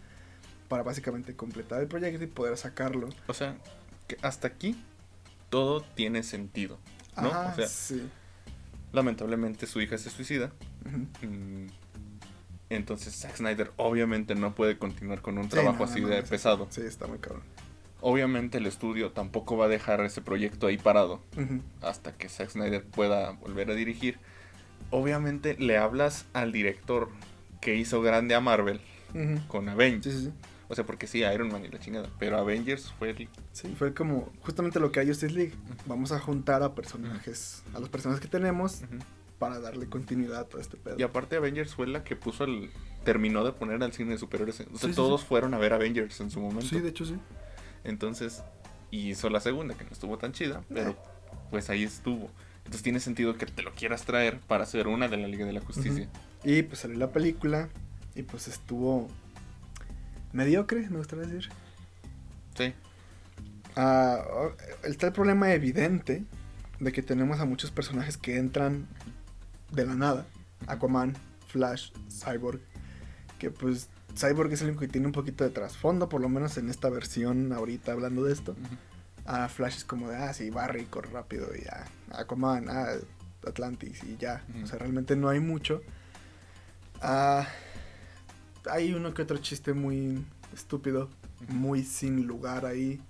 para básicamente completar el proyecto y poder sacarlo. O sea, que hasta aquí todo tiene sentido. ¿No? Ajá, O sea- sí. Lamentablemente su hija se suicida. Mm, Entonces Zack Snyder obviamente no puede continuar con un Sí, trabajo no, así no, de pesado. Sí, está muy cabrón. Obviamente el estudio tampoco va a dejar ese proyecto ahí parado hasta que Zack Snyder pueda volver a dirigir. Obviamente le hablas al director que hizo grande a Marvel con Avengers. Sí, sí, sí. O sea, porque sí, Iron Man y la chingada. Pero Avengers fue el... Sí, fue como justamente lo que hay Justice League. Vamos a juntar a personajes, a los personajes que tenemos para darle continuidad a todo este pedo. Y aparte Avengers fue la que puso el... Terminó de poner al cine de superhéroes. O sea, todos fueron a ver Avengers en su momento. Sí, de hecho sí. Entonces, y hizo la segunda, que no estuvo tan chida, pero pues ahí estuvo. Entonces tiene sentido que te lo quieras traer para hacer una de la Liga de la Justicia. Y pues salió la película y pues estuvo mediocre, me gustaría decir. Sí. Oh, está el problema evidente de que tenemos a muchos personajes que entran de la nada. Aquaman, Flash, Cyborg. Que pues Cyborg es el único que tiene un poquito de trasfondo, por lo menos en esta versión ahorita hablando de esto. Ah, Flash es como de, ah, sí, Barry corre rápido y ya. Aquaman, ah, Atlantis y ya. O sea, realmente no hay mucho. Ah, hay uno que otro chiste muy estúpido muy sin lugar ahí.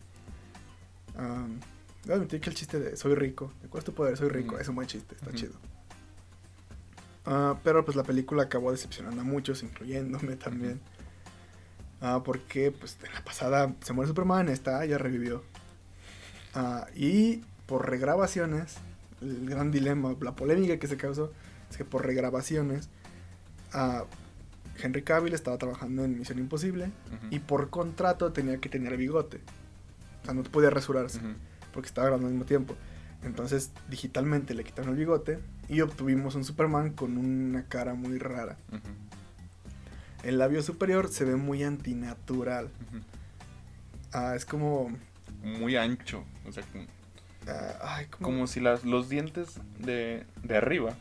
Um, debo admitir que el chiste de soy rico, ¿cuál es tu poder? Soy rico, es un buen chiste, está chido. Ah, pero pues la película acabó decepcionando a muchos, incluyéndome también. Ah, porque pues en la pasada se muere Superman, esta ya revivió. Ah, y por regrabaciones, el gran dilema, la polémica que se causó es que por regrabaciones ah, Henry Cavill estaba trabajando en Misión Imposible y por contrato tenía que tener bigote. O sea, no podía rasurarse porque estaba grabando al mismo tiempo. Entonces, digitalmente le quitaron el bigote y obtuvimos un Superman con una cara muy rara. Ujú. El labio superior se ve muy antinatural. Ah, es como. Muy ancho. O sea, como, ah, ay, como. como si las, los dientes de, de arriba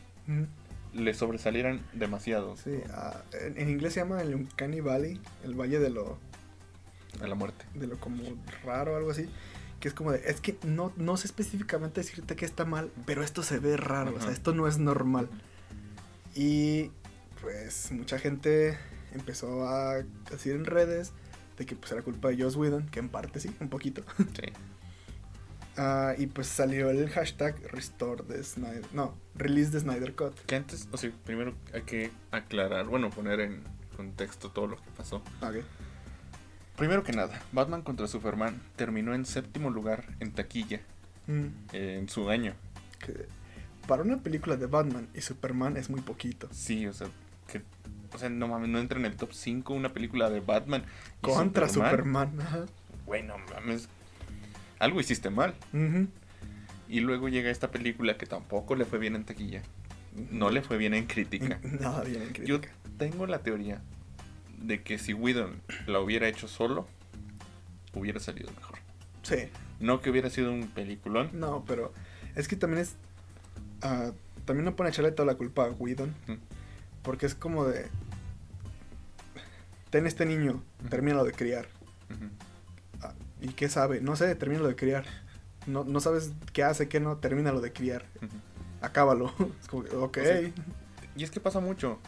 le sobresalieran demasiado Sí, ah, en, en inglés se llama el Uncanny Valley, el valle de lo, a la muerte. de lo como raro o algo así. Que es como de. Es que no, no sé específicamente decirte que está mal, pero esto se ve raro. O sea, esto no es normal. Y pues mucha gente empezó a decir en redes de que pues era culpa de Joss Whedon, que en parte sí, un poquito. Sí. Ah, y pues salió el hashtag Restore the Snyder. No, Release the Snyder Cut. Que antes, o sea, primero hay que aclarar, bueno, poner en contexto todo lo que pasó. Ok. Primero que nada, Batman contra Superman terminó en séptimo lugar en taquilla Mm, eh, en su año. que para una película de Batman y Superman es muy poquito. Sí, o sea, que, o sea, no mames, no entra en el top 5 una película de Batman. Contra Superman. Bueno, mames, algo hiciste mal. Y luego llega esta película que tampoco le fue bien en taquilla. No le fue bien en crítica. Nada bien en Yo crítica. tengo la teoría de que si Whedon la hubiera hecho solo, hubiera salido mejor. Sí. No que hubiera sido un peliculón. No, pero es que también es. ah, también no pone a echarle toda la culpa a Whedon. Porque es como de. Ten este niño, termínalo de criar. Ah, ¿Y qué sabe? No sé, termínalo de criar. No, no sabes qué hace, qué no, termínalo de criar. Acábalo. Es como, que, ok. O sea, Y es que pasa mucho.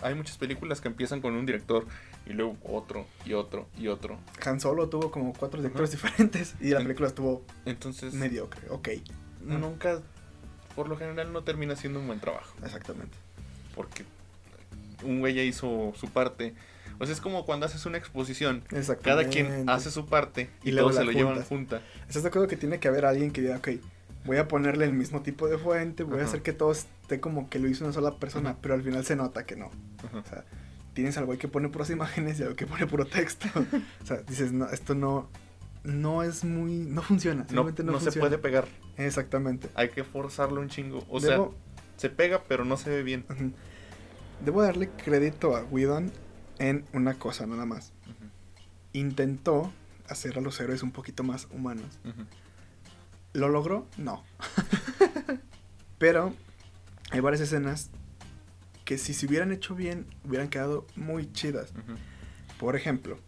Hay muchas películas que empiezan con un director y luego otro y otro y otro. Han Solo tuvo como cuatro directores diferentes y la película estuvo Entonces, mediocre. Ok, nunca, por lo general, no termina siendo un buen trabajo. exactamente. Porque un güey ya hizo su parte. O sea, es como cuando haces una exposición. Exactamente. Cada quien hace su parte y, Y luego se lo llevan juntas. junta. ¿Estás de acuerdo que tiene que haber alguien que diga, ok, voy a ponerle el mismo tipo de fuente, voy a hacer que todo esté como que lo hizo una sola persona, Ajá. pero al final se nota que no. Ajá. O sea, tienes al güey que pone puras imágenes y al que pone puro texto. o sea, dices, no, esto no, no es muy, no funciona. No, se puede pegar. Exactamente. Hay que forzarlo un chingo. O Debo- sea, se pega, pero no se ve bien. Debo darle crédito a Whedon en una cosa nada más. Intentó hacer a los héroes un poquito más humanos. ¿Lo logró? No. Pero hay varias escenas que si se hubieran hecho bien, hubieran quedado muy chidas. Por ejemplo,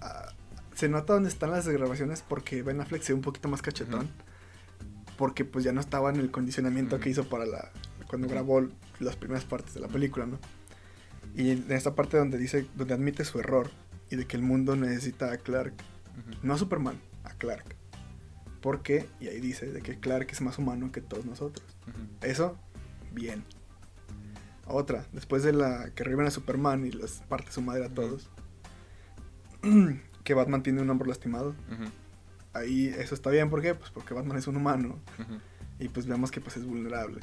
ah, se nota dónde están las grabaciones porque Ben Affleck se ve un poquito más cachetón. Porque pues ya no estaba en el condicionamiento que hizo para la cuando grabó las primeras partes de la película, ¿no? Y en esta parte donde dice, donde admite su error y de que el mundo necesita a Clark, no a Superman, a Clark. Porque, y ahí dice, de que Clark es más humano que todos nosotros. Eso, bien. Otra, después de la que reviven a Superman y les parte su madre a todos. que Batman tiene un hombro lastimado. Ahí eso está bien, ¿por qué? Pues porque Batman es un humano. Y pues vemos que pues es vulnerable.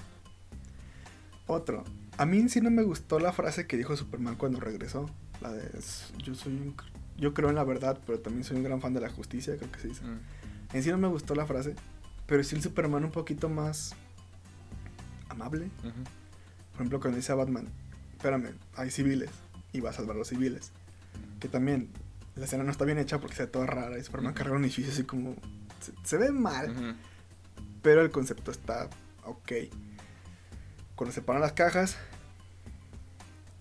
Otro, a mí sí no me gustó la frase que dijo Superman cuando regresó. La de "Es- yo soy un yo creo en la verdad, pero también soy un gran fan de la justicia, creo que se dice. Ujú. En sí no me gustó la frase, pero sí el Superman un poquito más amable. Ujú. Por ejemplo, cuando dice a Batman, espérame, hay civiles y va a salvar a los civiles. Que también la escena no está bien hecha porque se ve toda rara y Superman carga un edificio así como... Se, se ve mal, pero el concepto está ok. Cuando se paran las cajas,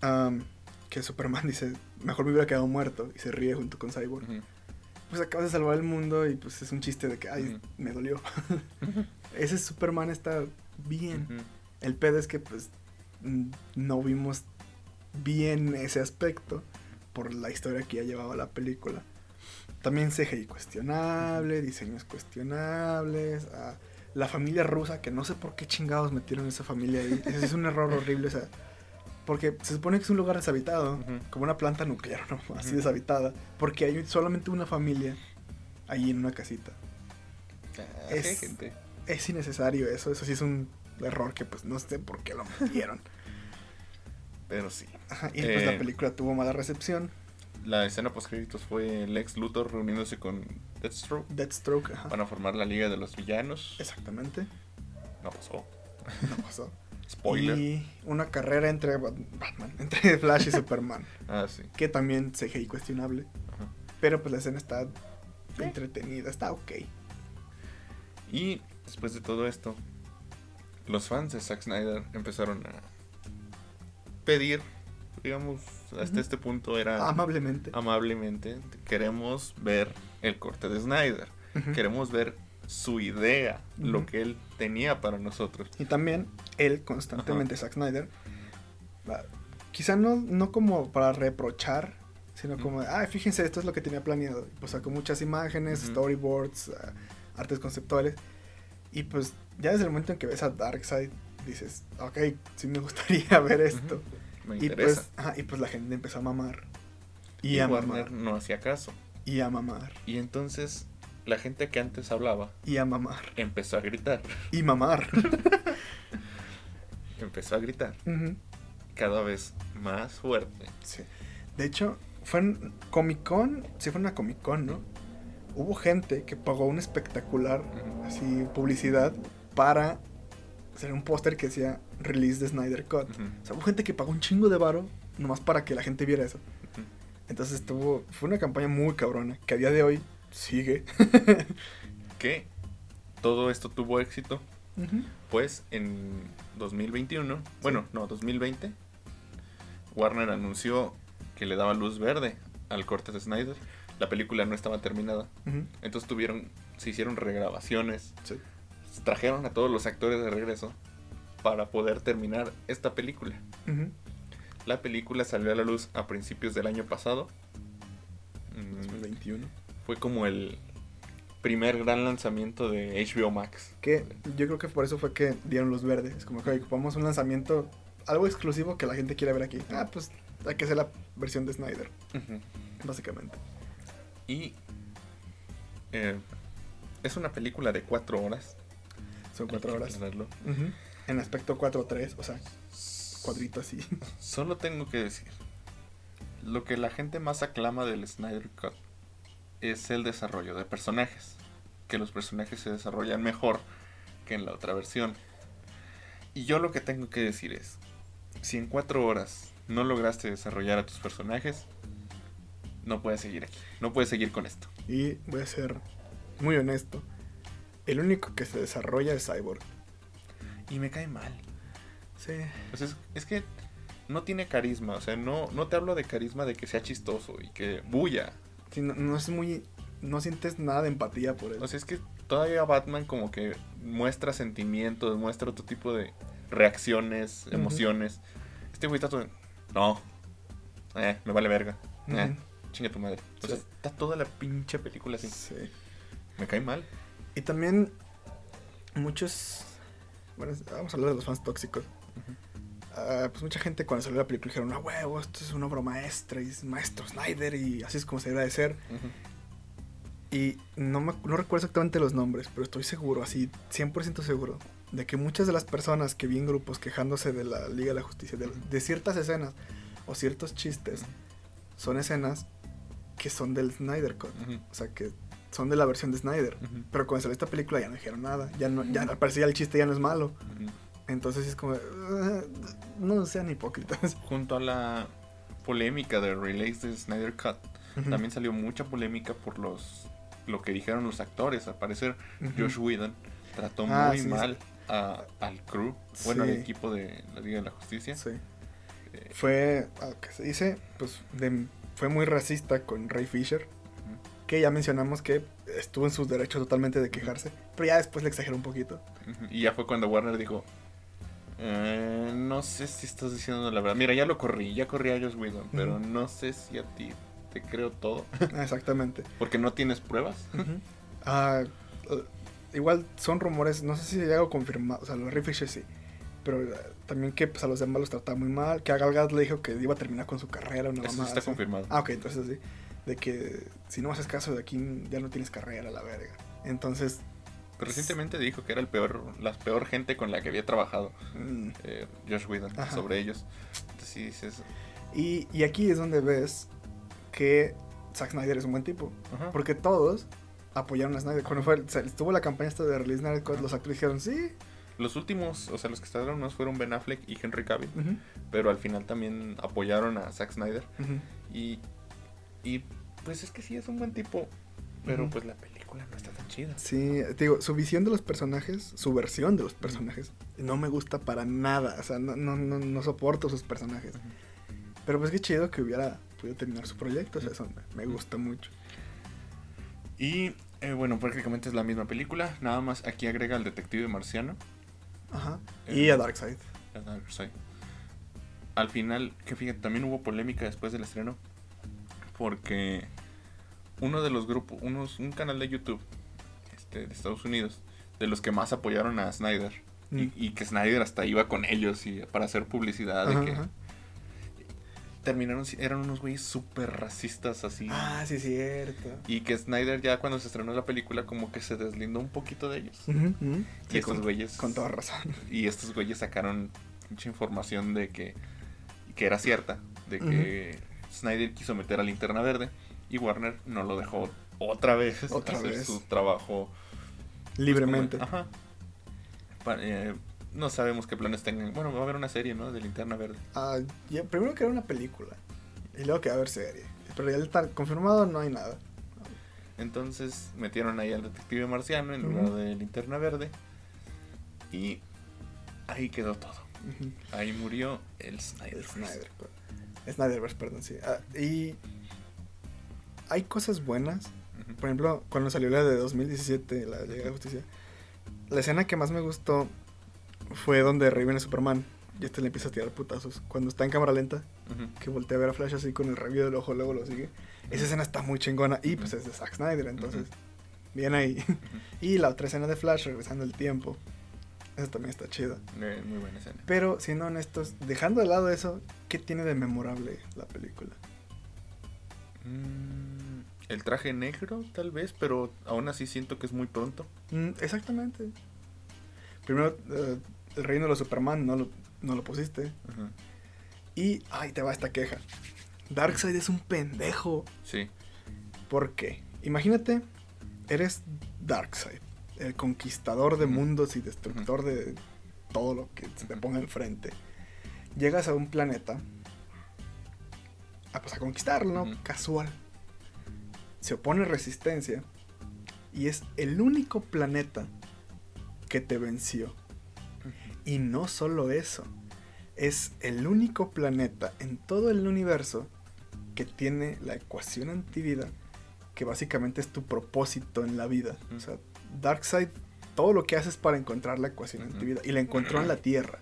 am, que Superman dice, mejor me hubiera quedado muerto y se ríe junto con Cyborg. Pues acabas de salvar el mundo y pues es un chiste de que, ay, me dolió. Ese Superman está bien. El pedo es que pues no vimos bien ese aspecto por la historia que ya llevaba la película. También CGI cuestionable, diseños cuestionables, ah, la familia rusa, que no sé por qué chingados metieron esa familia ahí. Ese es un error horrible, o sea, porque se supone que es un lugar deshabitado, como una planta nuclear, ¿no? Así deshabitada, porque hay solamente una familia ahí en una casita. Ah, Es- gente. Es innecesario eso, eso sí es un error que pues no sé por qué lo metieron. Pero sí. Ajá, y pues la Eh, película tuvo mala recepción. La escena post créditos fue Lex Luthor reuniéndose con Deathstroke Deathstroke, ajá. para formar la Liga de los Villanos. Exactamente, No pasó. no pasó. Spoiler. Y una carrera entre Bat- Batman, entre Flash y Superman, Ah, sí. que también CGI cuestionable, Ajá. pero pues la escena está entretenida, está ok. Y después de todo esto, los fans de Zack Snyder empezaron a pedir, digamos, hasta este punto era Amablemente. amablemente, queremos ver el corte de Snyder, queremos ver su idea, lo que él tenía para nosotros. Y también él constantemente, Zack Snyder, va- quizá no, no como para reprochar, sino como, ah, fíjense, esto es lo que tenía planeado. Pues sacó muchas imágenes, storyboards, ah, artes conceptuales. Y pues ya desde el momento en que ves a Darkseid, dices, ok, sí me gustaría ver esto. Me Y interesa. pues, ajá, y pues la gente empezó a mamar. Y, y a Warner mamar. no hacía caso. Y a mamar. Y entonces la gente que antes hablaba Y a mamar. empezó a gritar, Y mamar. empezó a gritar cada vez más fuerte. Sí. De hecho, fue en Comic Con, sí fue una Comic Con, ¿no? Hubo gente que pagó un espectacular, así, publicidad para hacer un póster que decía Release de Snyder Cut. Ujú, O sea, hubo gente que pagó un chingo de varo nomás para que la gente viera eso. Entonces estuvo, fue una campaña muy cabrona, que a día de hoy sigue. Que todo esto tuvo éxito, pues en 2021, bueno, no, 2020, Warner anunció que le daba luz verde al corte de Snyder. La película no estaba terminada, entonces tuvieron, se hicieron regrabaciones, Sí. Trajeron a todos los actores de regreso para poder terminar esta película. La película salió a la luz a principios del año pasado. Mm, 2021. Fue como el primer gran lanzamiento de HBO Max. Que yo creo que por eso fue que dieron luz verde. Es como que ocupamos un lanzamiento, algo exclusivo que la gente quiere ver aquí. Ah, pues hay que hacer la versión de Snyder, básicamente. Y eh, es una película de cuatro horas. Son cuatro hay que horas. En aspecto 4-3, o sea, cuadrito así. Solo tengo que decir, lo que la gente más aclama del Snyder Cut es el desarrollo de personajes. Que los personajes se desarrollan mejor que en la otra versión. Y yo lo que tengo que decir es, si en cuatro horas no lograste desarrollar a tus personajes, no puedes seguir aquí. No puedes seguir con esto. Y voy a ser muy honesto. El único que se desarrolla es Cyborg. Y me cae mal. Sí. Pues es, es que no tiene carisma. O sea, no, no te hablo de carisma de que sea chistoso y que bulla. Sí, no, no es muy. No sientes nada de empatía por él. O sea, es que todavía Batman como que muestra sentimientos, muestra otro tipo de reacciones, emociones. Este güey está todo... No. Eh, me vale verga. Eh, chinga tu madre. O sea, está toda la pinche película así. Sí. Me cae mal. Y también muchos... Bueno, vamos a hablar de los fans tóxicos. Ah, pues mucha gente cuando salió la película dijeron, no huevo, esto es una obra maestra y es maestro Snyder y así es como se debe de ser. Ujú. Y no, me, no recuerdo exactamente los nombres, pero estoy seguro, así 100% seguro, de que muchas de las personas que vi en grupos quejándose de la Liga de la Justicia, de, de ciertas escenas o ciertos chistes, son escenas que son del Snyder Cut. O sea, que son de la versión de Snyder. Pero cuando salió esta película ya no dijeron nada. Ya no, ya al parecer ya el chiste ya no es malo. Entonces es como, "Ah, no sean hipócritas. Junto a la polémica de release de Snyder Cut, también salió mucha polémica por los lo que dijeron los actores. Al parecer. Josh Whedon trató Ah, muy sí, mal a- al crew, bueno, al Sí. equipo de la Liga de la Justicia. Sí. Eh, Fue, a lo que se dice, pues de- fue muy racista con Ray Fisher. Que ya mencionamos que estuvo en sus derechos totalmente de quejarse. Pero ya después le exageró un poquito. Y ya fue cuando Warner dijo, Eh, no sé si estás diciendo la verdad. Mira, ya lo corrí, ya corrí a Josh Whedon, pero no sé si a ti te creo todo. Exactamente. Porque no tienes pruebas. Ah, igual son rumores, no sé si llega a confirmar, o sea, los Ray Fisher sí. Pero eh, también que pues, a los demás los trataba muy mal, que a Gal Gadot le dijo que iba a terminar con su carrera. Una Eso mamada está así. confirmado. Ah, ok, entonces sí. De que si no haces caso de aquí ya no tienes carrera, la verga. Entonces, recientemente dijo que era el peor, la peor gente con la que había trabajado mm, eh, Josh Whedon Ajá. sobre ellos. Entonces sí dices. y, y aquí es donde ves que Zack Snyder es un buen tipo. ajá. Porque todos apoyaron a Snyder. Cuando fue, o sea, estuvo la campaña esta de Release Snyder los actores dijeron sí. Los últimos, o sea, los que estaban más fueron Ben Affleck y Henry Cavill. Pero al final también apoyaron a Zack Snyder. Y, y pues es que sí es un buen tipo. Pero pues la película no está tan chida. Sí, te digo, su visión de los personajes, su versión de los personajes, no me gusta para nada. O sea, no, no, no, no soporto sus personajes. Pero pues qué chido que hubiera podido terminar su proyecto. O sea, eso me, me gusta mucho. Y eh, bueno, prácticamente es la misma película. Nada más aquí agrega al detective marciano. Ajá. Eh, Y a Darkseid. a Darkseid. Al final, que fíjate, también hubo polémica después del estreno. Porque uno de los grupos, unos, un canal de YouTube este, de Estados Unidos, de los que más apoyaron a Snyder. Mm. Y, y que Snyder hasta iba con ellos y para hacer publicidad Ajá, de que ajá. terminaron, eran unos güeyes súper racistas así. Ah, sí, cierto. Y que Snyder ya cuando se estrenó la película como que se deslindó un poquito de ellos. Y Sí, estos con, güeyes... con toda razón. Y estos güeyes sacaron mucha información de que, que era cierta, de que Snyder quiso meter a Linterna Verde y Warner no lo dejó otra vez Otra hacer vez. su trabajo pues, Libremente. ajá. Pa- eh, no sabemos qué planes tengan. Bueno, va a haber una serie, ¿no? De Linterna Verde. Ah, ya- primero que era una película. Y luego que va a haber serie. Pero ya está confirmado, no hay nada. Entonces metieron ahí al detective marciano en Ujú. lugar de Linterna Verde. Y ahí quedó todo. Ahí murió el Snyder. El Snyder. Snyderverse, perdón, sí. Ah, y hay cosas buenas. Por ejemplo, cuando salió la de 2017, la Liga de la Justicia, la escena que más me gustó fue donde reviven a Superman y este le empieza a tirar putazos. Cuando está en cámara lenta, que voltea a ver a Flash así con el rabillo del ojo, luego lo sigue. Esa escena está muy chingona y pues es de Zack Snyder, entonces, bien ahí. y la otra escena de Flash regresando el tiempo, esa también está chida. Eh, muy buena escena. Pero siendo honestos, dejando de lado eso, ¿qué tiene de memorable la película? Mm, el traje negro, tal vez, pero aún así siento que es muy pronto. Mm, exactamente. Primero, eh, el reino de los Superman no lo, no lo pusiste. Ajá. Y, ay, te va esta queja. Darkseid es un pendejo. Sí. ¿Por qué? Imagínate, eres Darkseid, el conquistador de mundos y destructor de todo lo que se te ponga enfrente. Llegas a un planeta a, pues, a conquistarlo, ¿no? Casual. Se opone resistencia y es el único planeta que te venció. Y no solo eso, es el único planeta en todo el universo que tiene la ecuación antivida, que básicamente es tu propósito en la vida. O sea, Darkseid, todo lo que hace es para encontrar la ecuación antivida. Y la encontró en la Tierra.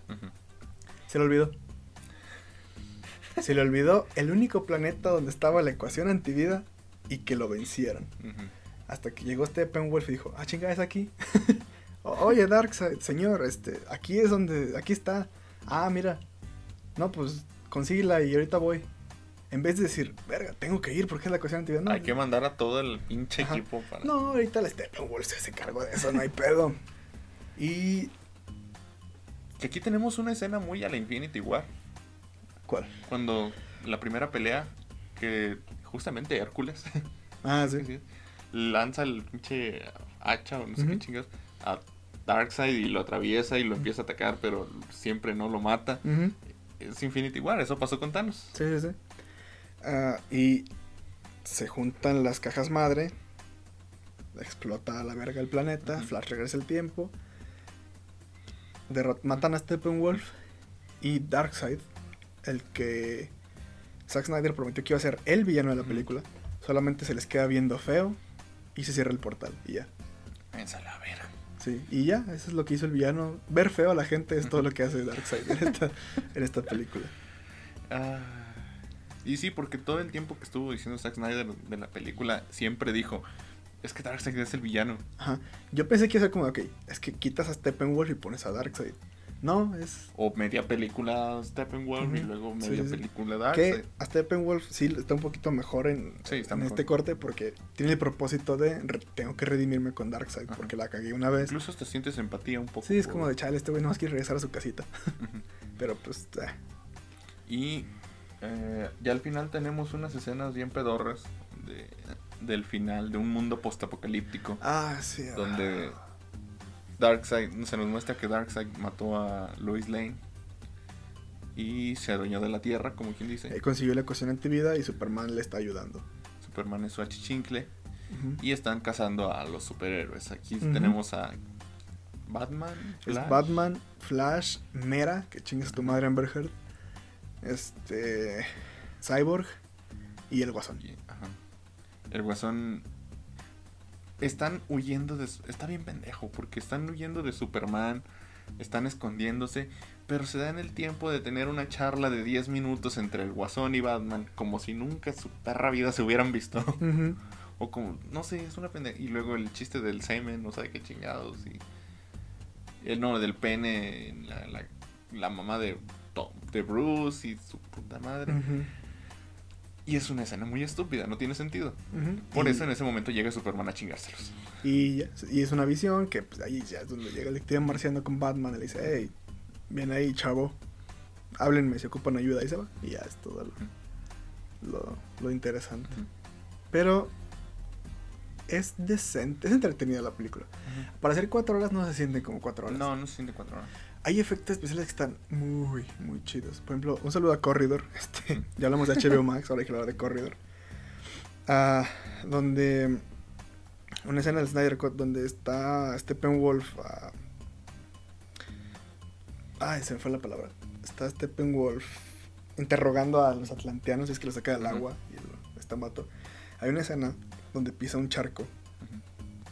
Se le olvidó. Se le olvidó el único planeta donde estaba la ecuación antivida y que lo vencieron. Hasta que llegó Steppenwolf y dijo, ah, chinga, es aquí. Oye, Darkseid, señor, este, aquí es donde, aquí está. Ah, mira. No, pues, consíguela y ahorita voy. En vez de decir, verga, tengo que ir porque es la ecuación antivida. No, Hay que mandar a todo el pinche Ajá. equipo para. no, ahorita el Steppenwolf se hace cargo de eso, no hay pedo. Y... Que aquí tenemos una escena muy a la Infinity War. ¿Cuál? Cuando la primera pelea, que justamente Hércules Ah, sí. sí, lanza el pinche hacha o no sé qué chingados a Darkseid y lo atraviesa y lo empieza a atacar, pero siempre no lo mata. Ujú. Es Infinity War, eso pasó con Thanos. Sí, sí, sí. Ah, y se juntan las cajas madre. Explota a la verga el planeta. Flash regresa el tiempo. derrot- matan a Steppenwolf. Y Darkseid, el que Zack Snyder prometió que iba a ser el villano de la película, solamente se les queda viendo feo y se cierra el portal. Y ya. Váyanse a la verga. Sí, y ya, eso es lo que hizo el villano. Ver feo a la gente es todo lo que hace Darkseid en esta, en esta película. Ah, y sí, porque todo el tiempo que estuvo diciendo Zack Snyder de la película, siempre dijo, es que Darkseid es el villano. Ajá. Yo pensé que iba a ser como, ok, es que quitas a Steppenwolf y pones a Darkseid. No, es... O media película Steppenwolf y luego media sí, película Que Darkseid. a Steppenwolf sí está un poquito mejor en, Sí, está en mejor. este corte porque tiene el propósito de re- tengo que redimirme con Darkseid Ajá. porque la cagué una vez. Incluso hasta sientes empatía un poco. Sí, es por- como de chale, este güey no más quiere regresar a su casita. Pero pues, ah, Y eh, ya al final tenemos unas escenas bien pedorras de, del final de un mundo postapocalíptico. ah, sí. ah. donde Darkseid se nos muestra que Darkseid mató a Lois Lane y se adueñó de la Tierra, como quien dice. Eh, consiguió la ecuación antivida y Superman le está ayudando. Superman es su achichincle y están cazando a los superhéroes. Aquí tenemos a Batman, Es Flash, Batman, Flash, Mera, que chingas tu madre Amber Heard, este, Cyborg y el Guasón. ajá. El Guasón están huyendo de está bien pendejo porque están huyendo de Superman, están escondiéndose, pero se dan el tiempo de tener una charla de 10 minutos entre el Guasón y Batman como si nunca en su perra vida se hubieran visto. O como, no sé, es una pendeja. Y luego el chiste del semen, no sabe qué chingados. Y el no, del pene, en la, la, la mamá de, Tom- de Bruce y su puta madre. Y es una escena muy estúpida, no tiene sentido. Por Y- eso en ese momento llega Superman a chingárselos. Y, ya, y es una visión que pues, ahí ya es donde llega el detective marciano con Batman y le dice, hey, ven ahí, chavo, háblenme si ocupan ayuda y se va. Y ya es todo lo, lo, lo interesante. Pero es decente, es entretenida la película. Para hacer cuatro horas no se sienten como cuatro horas. No, no se siente cuatro horas. Hay efectos especiales que están muy, muy chidos. Por ejemplo, un saludo a Corridor. Este, ya hablamos de HBO Max, ahora hay que hablar de Corridor. Ah, donde una escena del Snyder Cut donde está Steppenwolf. ah, ay, se me fue la palabra. Está Steppenwolf interrogando a los atlanteanos, y es que lo saca del agua y lo está mato. Hay una escena donde pisa un charco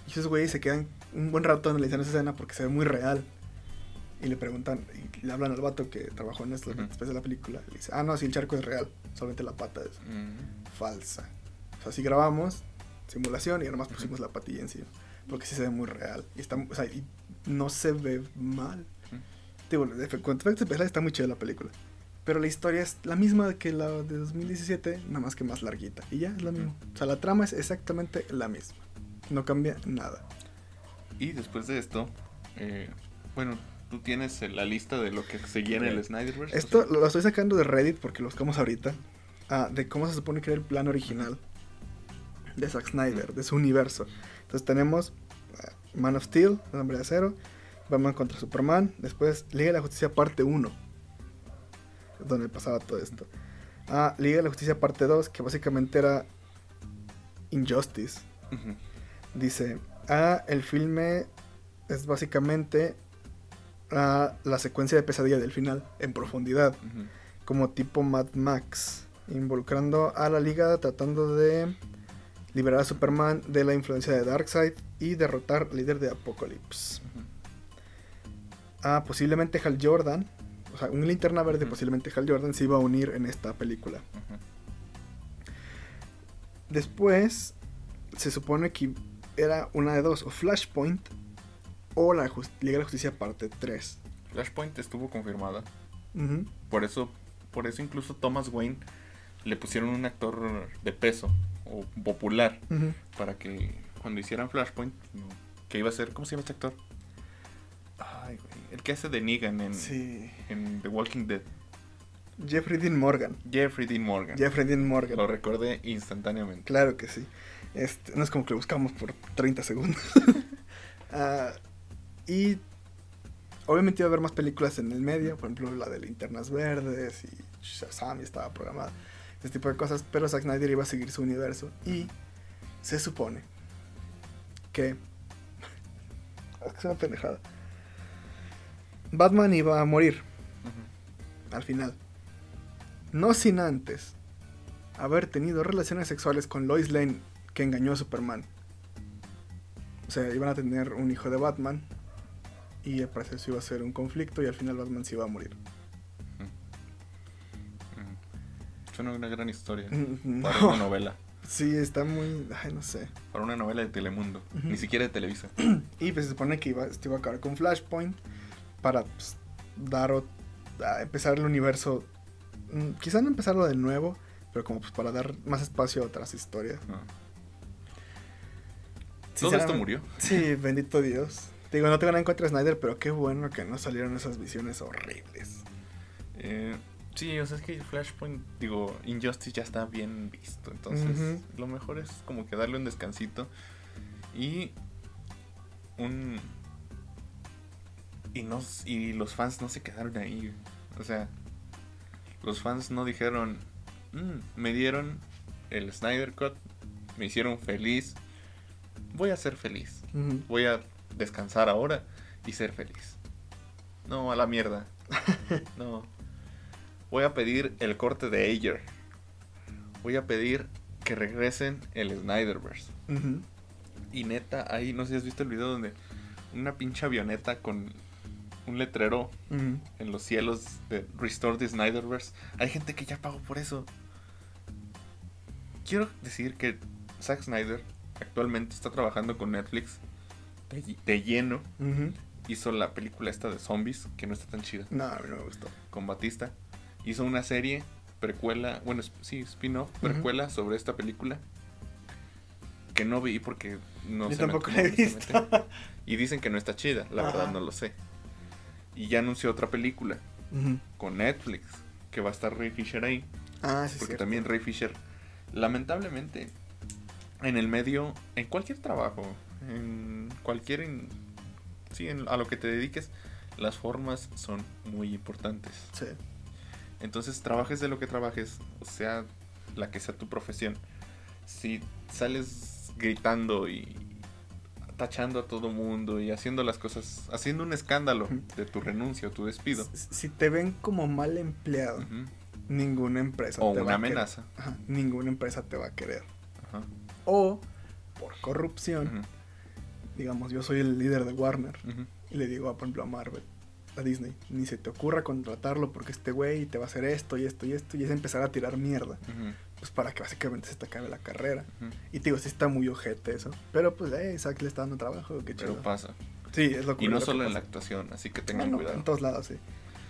y esos güeyes se quedan un buen rato analizando esa escena porque se ve muy real. Y le preguntan, y le hablan al vato que trabajó en esto Ujú. después de la película. Y le dice, ah, no, sí, el charco es real, solamente la pata es Mm. falsa. O sea, sí grabamos simulación y además pusimos la patilla encima. Porque sí se ve muy real. Y, está, o sea, y no se ve mal. Digo, efectos especiales está muy chida la película. Pero la historia es la misma que la de 2017, nada más que más larguita. Y ya es lo mismo. O sea, la trama es exactamente la misma. No cambia nada. Y después de esto, eh, bueno, tú tienes la lista de lo que seguía en el Snyderverse. Esto O sea, lo estoy sacando de Reddit porque lo buscamos ahorita. ah, de cómo se supone que era el plan original de Zack Snyder, de su universo. Entonces tenemos ah, Man of Steel, El Hombre de Acero, Batman contra Superman, después Liga de la Justicia parte 1, donde pasaba todo esto. Ah, Liga de la Justicia parte 2, que básicamente era Injustice. Dice, ah, el filme es básicamente ah, la secuencia de pesadilla del final, en profundidad como tipo Mad Max, involucrando a la liga tratando de liberar a Superman de la influencia de Darkseid y derrotar al líder de Apocalypse. Ah, posiblemente Hal Jordan, o sea, un linterna verde, posiblemente Hal Jordan se iba a unir en esta película. Después, se supone que era una de dos, o Flashpoint o la Jus- Liga de la Justicia parte 3. Flashpoint estuvo confirmada. Por eso, por eso incluso Thomas Wayne le pusieron un actor de peso o popular para que cuando hicieran Flashpoint, que iba a ser, ¿cómo se llama este actor? Ay, güey, el que hace de Negan en, Sí. en The Walking Dead. Jeffrey Dean Morgan. Jeffrey Dean Morgan. Jeffrey Dean Morgan. Lo recordé instantáneamente. Claro que sí. Este, no es como que lo buscamos por 30 segundos. Ah, y obviamente iba a haber más películas en el medio, por ejemplo la de Linternas Verdes y Shazam estaba programada, ese tipo de cosas, pero Zack Snyder iba a seguir su universo y se supone que... es que es una pendejada. Batman iba a morir al final. No sin antes haber tenido relaciones sexuales con Lois Lane que engañó a Superman. O sea, iban a tener un hijo de Batman y al parecer sí iba a ser un conflicto y al final Batman sí iba a morir. Suena una gran historia para una novela. Sí, está muy... Ay, no sé. Para una novela de Telemundo. Ni siquiera de Televisa. Y pues se supone que iba, esto iba a acabar con Flashpoint para pues, dar o- a empezar el universo. mm, Quizá no empezarlo de nuevo, pero como pues para dar más espacio a otras historias. No. Todo esto murió. Sí, bendito Dios. Digo, no tengo nada en contra de Snyder, pero qué bueno que no salieron esas visiones horribles. Eh, sí, o sea, es que Flashpoint, digo, Injustice ya está bien visto. Entonces, lo mejor es como que darle un descansito. Y un. Y, no, y los fans no se quedaron ahí. O sea, los fans no dijeron. "Mm, me dieron el Snyder Cut. Me hicieron feliz. Voy a ser feliz. Voy a descansar ahora y ser feliz. No, a la mierda. No. Voy a pedir el corte de Ayer. Voy a pedir que regresen el Snyderverse. Y neta, ahí no sé si has visto el video donde una pinche avioneta con un letrero en los cielos de Restore the Snyderverse. Hay gente que ya pagó por eso. Quiero decir que Zack Snyder actualmente está trabajando con Netflix de, de lleno. Hizo la película esta de zombies, que no está tan chida, No, a mí no me gustó. con Batista. Hizo una serie precuela, bueno, sí, spin-off, precuela sobre esta película. Que no vi porque no Yo se tampoco la he visto. Y dicen que no está chida, la verdad no lo sé. Y ya anunció otra película con Netflix, que va a estar Ray Fisher ahí. Ah, sí, Porque también Ray Fisher, lamentablemente, en el medio, en cualquier trabajo, en cualquier, sí, en- a lo que te dediques, las formas son muy importantes. Sí. Entonces, trabajes de lo que trabajes, o sea, la que sea tu profesión, si sales gritando y tachando a todo mundo y haciendo las cosas, haciendo un escándalo de tu renuncia o tu despido, Si te ven como mal empleado, ujú, ninguna empresa o te va una a querer. amenaza, Ajá, ninguna empresa te va a querer. ajá, O por corrupción, ujú, digamos, yo soy el líder de Warner y le digo, por ejemplo, a Marvel, a Disney, ni se te ocurra contratarlo porque este güey te va a hacer esto y esto y esto y es empezar a tirar mierda, pues para que básicamente se te acabe la carrera. Y te digo, sí está muy ojete eso, pero pues, eh, Zack le está dando trabajo, qué chido. Pero pasa. Sí, es lo Y no lo que solo en la actuación, así que Ah, tengan no, cuidado. En todos lados, sí.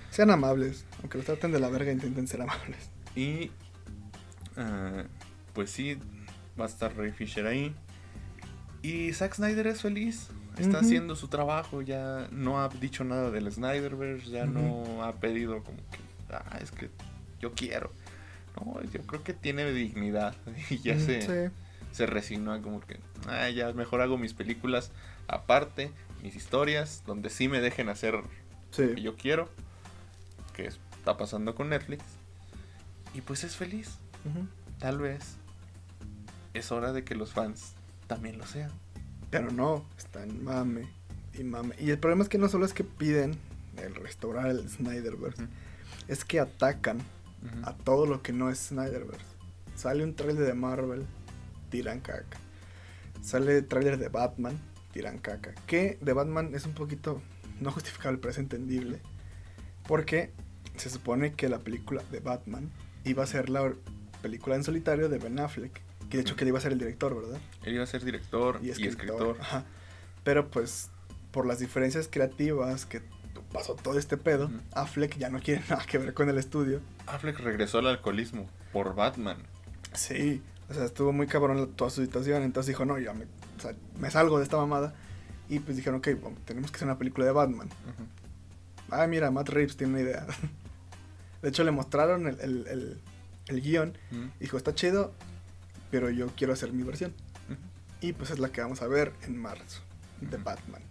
Sean amables, aunque los traten de la verga, intenten ser amables. Y ah, pues sí, va a estar Ray Fisher ahí. Y Zack Snyder es feliz. Está haciendo su trabajo, ya no ha dicho nada del Snyderverse, ya no ha pedido como que, ah, es que yo quiero. No, yo creo que tiene dignidad y ya Mm, se, Sí. se resignó a como que, ah, ya mejor hago mis películas aparte, mis historias, donde sí me dejen hacer Sí. que yo quiero, que está pasando con Netflix. Y pues es feliz. Tal vez es hora de que los fans también lo sean. Pero no, están mame y mame. Y el problema es que no solo es que piden el restaurar el Snyderverse, es que atacan a todo lo que no es Snyderverse. Sale un trailer de Marvel, tiran caca. Sale trailer de Batman, tiran caca. Que de Batman es un poquito no justificable, pero es entendible. Porque se supone que la película de Batman iba a ser la película en solitario de Ben Affleck. Que de hecho que él iba a ser el director, ¿verdad? Él iba a ser director y escritor. Ajá. Pero pues por las diferencias creativas que pasó todo este pedo. Affleck ya no quiere nada que ver con el estudio. Affleck regresó al alcoholismo por Batman. Sí, o sea, estuvo muy cabrón toda su situación, entonces dijo, no, ya me, o sea, me salgo de esta mamada. Y pues dijeron, ok, bueno, tenemos que hacer una película de Batman. Ujú. Ah, mira, Matt Reeves tiene una idea. De hecho, le mostraron el, el, el, el guion dijo, está chido, pero yo quiero hacer mi versión. Y pues es la que vamos a ver en marzo, de. Batman.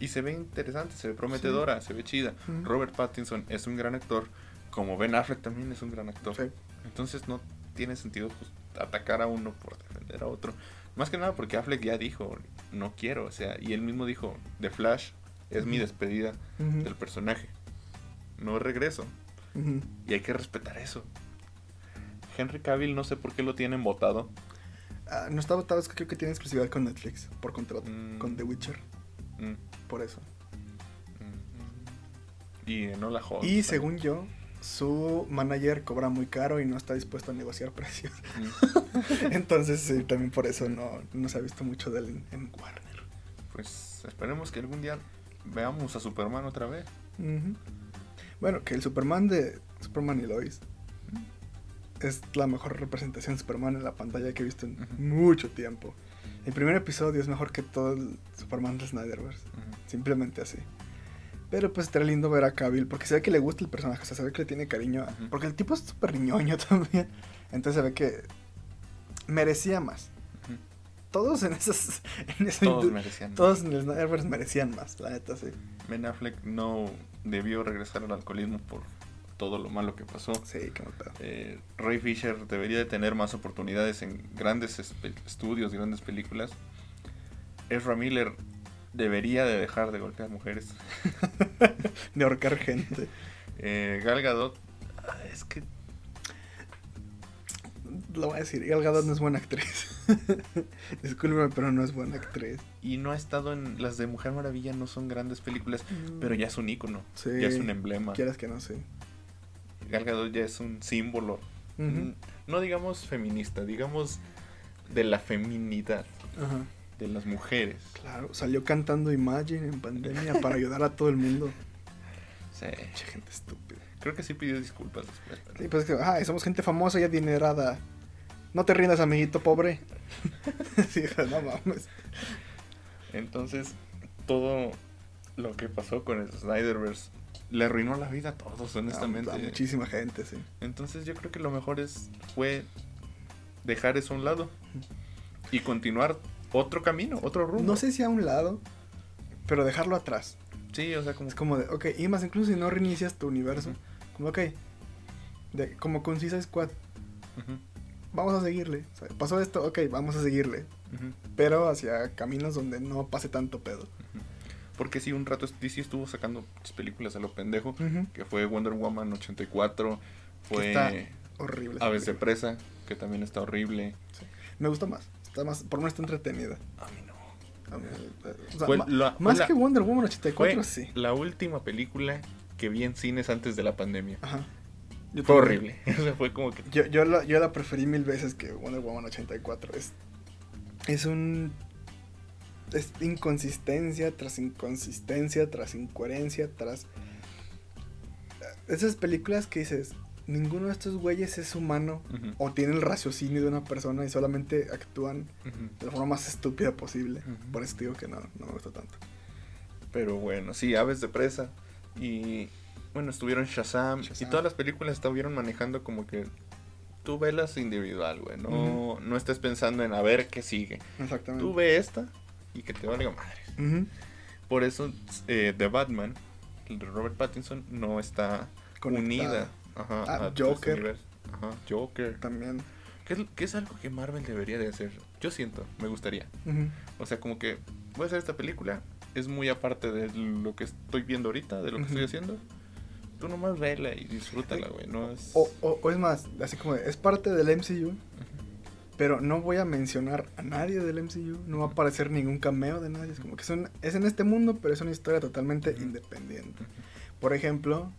Y se ve interesante, se ve prometedora, se ve chida. Robert Pattinson es un gran actor, como Ben Affleck también es un gran actor. Sí. Entonces no tiene sentido pues, atacar a uno por defender a otro. Más que nada porque Affleck ya dijo, no quiero, o sea, y él mismo dijo, The Flash es mi despedida del personaje. No regreso. Y hay que respetar eso. Henry Cavill no sé por qué lo tienen votado. Ah, no está votado, es que creo que tiene exclusividad con Netflix, por contrato, Mm. con The Witcher, Mm, por eso. Y no la jodas. Y según yo, su manager cobra muy caro y no está dispuesto a negociar precios. Mm. Entonces, sí, también por eso no, no se ha visto mucho de él en, en Warner. Pues esperemos que algún día veamos a Superman otra vez. Bueno, que el Superman de Superman y Lois es la mejor representación de Superman en la pantalla que he visto en mucho tiempo. El primer episodio es mejor que todo el Superman de Snyderverse. Simplemente así. Pero pues estaría lindo ver a Cavill, porque se ve que le gusta el personaje, o sea, se ve que le tiene cariño. Porque el tipo es súper ñoño también. Entonces se ve que merecía más. Todos en esas... En esa Todos merecían. todos en el Snyderverse merecían más, la neta, sí. Ben Affleck no debió regresar al alcoholismo por todo lo malo que pasó. Sí, qué. Eh, Ray Fisher debería de tener más oportunidades en grandes estudios, grandes películas. Ezra Miller debería de dejar de golpear mujeres. De ahorcar gente. Eh, Gal Gadot, ah, es que Lo voy a decir, Gal Gadot no es buena actriz. Discúlpeme, pero no es buena actriz. y no ha estado en las de Mujer Maravilla, no son grandes películas, pero ya es un ícono, Sí. ya es un emblema. Quieras que no, sí. Gal Gadot ya es un símbolo, no digamos feminista, digamos de la feminidad Ajá. de las mujeres. Claro, salió cantando Imagine en pandemia para ayudar a todo el mundo. Sí. Che, gente estúpida. Creo que sí pidió disculpas después. Sí, pues es que, ay, somos gente famosa y adinerada. No te rindas, amiguito pobre. sí, no mames. Entonces, todo lo que pasó con el Snyderverse le arruinó la vida a todos, honestamente. A, a muchísima gente, sí. Entonces, yo creo que lo mejor es fue dejar eso a un lado y continuar otro camino, otro rumbo. No sé si a un lado, pero dejarlo atrás. Sí, o sea, como Es como de, ok, y más incluso si no reinicias tu universo. Como, ok, de, como con Suicide Squad, vamos a seguirle. O sea, pasó esto, ok, vamos a seguirle. Pero hacia caminos donde no pase tanto pedo. Porque sí, un rato DC estuvo sacando películas a lo pendejo, que fue Wonder Woman 84, fue está Horrible. Aves de. Presa, que también está horrible. Me gusta más. Está más, por lo menos está entretenida. A mí no. A mí, o sea, ma- la- más la- que Wonder Woman 84, Fue sí. la última película que vi en cines antes de la pandemia. Ajá. Yo Fue horrible. Fue como que. Yo, yo, la, yo la preferí mil veces que Wonder Woman 84. Es, es un. Es inconsistencia tras inconsistencia, tras incoherencia, tras. Esas películas que dices, ninguno de estos güeyes es humano o tiene el raciocinio de una persona y solamente actúan de la forma más estúpida posible. Ujú. Por eso digo que no, no me gusta tanto. Pero bueno, sí, Aves de Presa. Y bueno, estuvieron Shazam. Shazam. Y todas las películas estuvieron manejando como que. Tú velas individual, güey. No, no estés pensando en a ver qué sigue. Exactamente. Tú ve esta y que te valga madre. Ujú. Por eso eh, The Batman, de Robert Pattinson, no está Conectada. unida. Ajá, Ah, a Joker. Ajá, Joker. También. Que es, que es algo que Marvel debería de hacer. Yo siento, me gustaría. Ujú. O sea, como que voy a hacer esta película. Es muy aparte de lo que estoy viendo ahorita, de lo que Ujú. estoy haciendo. Tú nomás vela y disfrútala, güey. No es... O, o, o es más, así como es parte del MCU, pero no voy a mencionar a nadie del MCU, no va a aparecer ningún cameo de nadie, es como que son, es en este mundo, pero es una historia totalmente independiente. Por ejemplo,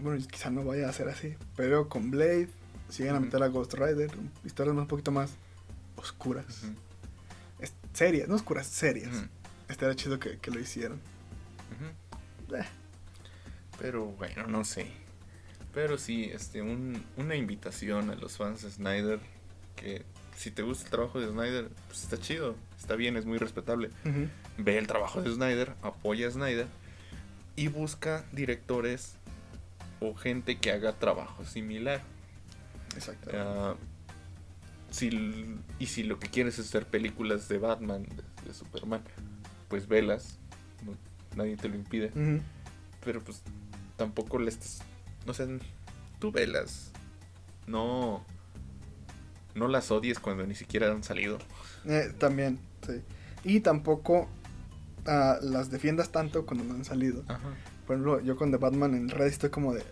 bueno, quizá no vaya a ser así, pero con Blade siguen a meter a Ghost Rider, historias más un poquito más oscuras, serias, no oscuras, serias. Ujú. Estaría chido que, que lo hicieron. Ujú. Eh, Pero bueno, no sé. Pero sí, este, un- una invitación a los fans de Snyder. Que si te gusta el trabajo de Snyder, pues está chido, está bien, es muy respetable. Ve el trabajo de Snyder, apoya a Snyder y busca directores o gente que haga trabajo similar. Exacto. Ah, si, y si lo que quieres es hacer películas de Batman, de, de Superman, pues velas, no- nadie te lo impide. Pero pues tampoco le estás. O sea, tú velas. No. No las odies cuando ni siquiera han salido. Eh, también, sí. Y tampoco ah, las defiendas tanto cuando no han salido. Ajá. Por ejemplo, yo con The Batman en Reddit estoy como de,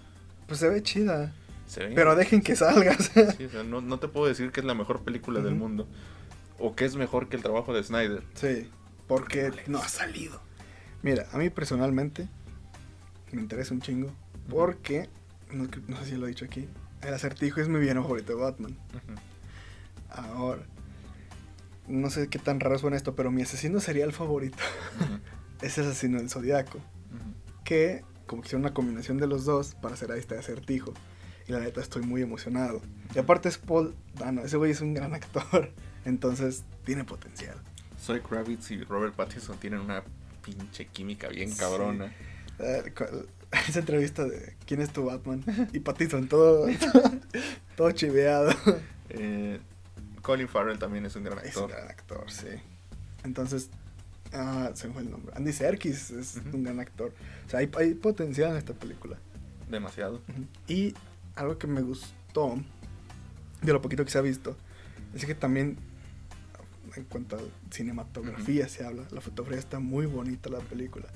pues se ve chida, Se ve. pero dejen que salgas. Sí, o sea, no, no te puedo decir que es la mejor película del mundo. O que es mejor que el trabajo de Snyder. sí, porque Vale. no ha salido. Mira, a mí personalmente me interesa un chingo. Porque, no, no sé si lo he dicho aquí, el acertijo es mi villano favorito de Batman. Ujú. Ahora, no sé qué tan raro suena esto, pero mi asesino serial favorito Ujú. es el asesino del zodiaco. Que, como que hicieron una combinación de los dos para hacer a este acertijo. Y la neta estoy muy emocionado. Y aparte es Paul Dano, ese güey es un gran actor. Entonces tiene potencial. Zoe Kravitz y Robert Pattinson tienen una pinche química bien cabrona. Eh, Esa entrevista de ¿Quién es tu Batman? Y Pattinson todo, todo chiveado. Eh, Colin Farrell también es un gran Es un actor. gran actor, sí. Entonces, ah, se me fue el nombre. Andy Serkis es un gran actor. O sea, hay, hay potencial en esta película. Demasiado. Ujú. Y algo que me gustó de lo poquito que se ha visto es que también en cuanto a cinematografía se habla, la fotografía está muy bonita la película.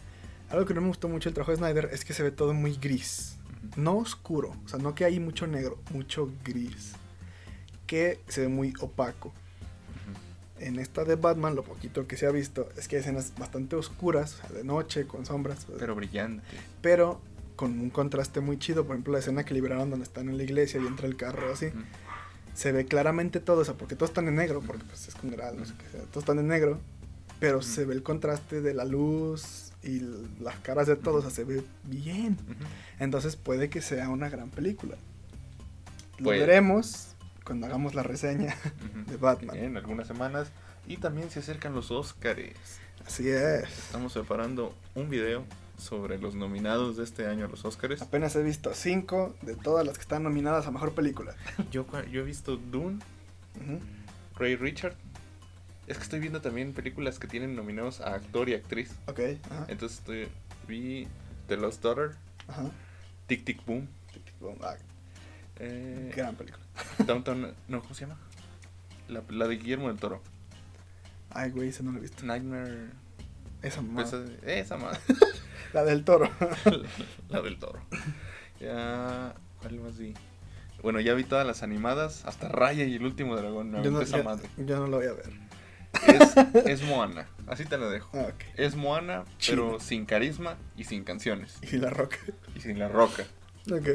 Algo que no me gustó mucho del trabajo de Snyder es que se ve todo muy gris. No oscuro, o sea, no que hay mucho negro, mucho gris. Que se ve muy opaco. En esta de Batman, lo poquito que se ha visto es que hay escenas bastante oscuras, o sea, de noche, con sombras. Pero brillante. pero con un contraste muy chido. Por ejemplo, la escena que liberaron donde están en la iglesia y entra el carro así. Se ve claramente todo, o sea, porque todos están en negro, porque pues es funeral, no sé qué sea. Todos están en negro, pero se ve el contraste de la luz y las caras de todos, o sea, se ve bien. Entonces puede que sea una gran película. Lo Puede. veremos cuando hagamos la reseña de Batman. En algunas semanas. Y también se acercan los Oscars. Así es. Estamos preparando un video sobre los nominados de este año a los Oscars. Apenas he visto cinco de todas las que están nominadas a mejor película. Yo, yo he visto Dune, Ujú. Ray Richard. Es que estoy viendo también películas que tienen nominados a actor y actriz. Ok. Entonces estoy, vi The Lost Daughter, ajá. Tic Tic Boom, Ah, eh, gran película. Downtown, no, ¿cómo se llama? La, la de Guillermo del Toro. Ay, güey, esa no la he visto. Nightmare. Esa mamá. Esa, esa más. La del toro. la del toro. Ya. ¿Cuál más vi? Bueno, ya vi todas las animadas, hasta Raya y el último dragón. Me yo, no, esa yo- madre. yo no lo voy a ver. Es, es Moana, así te lo dejo. Ah. Es Moana, China. pero sin carisma y sin canciones. Y la roca. Y sin la roca. Ok.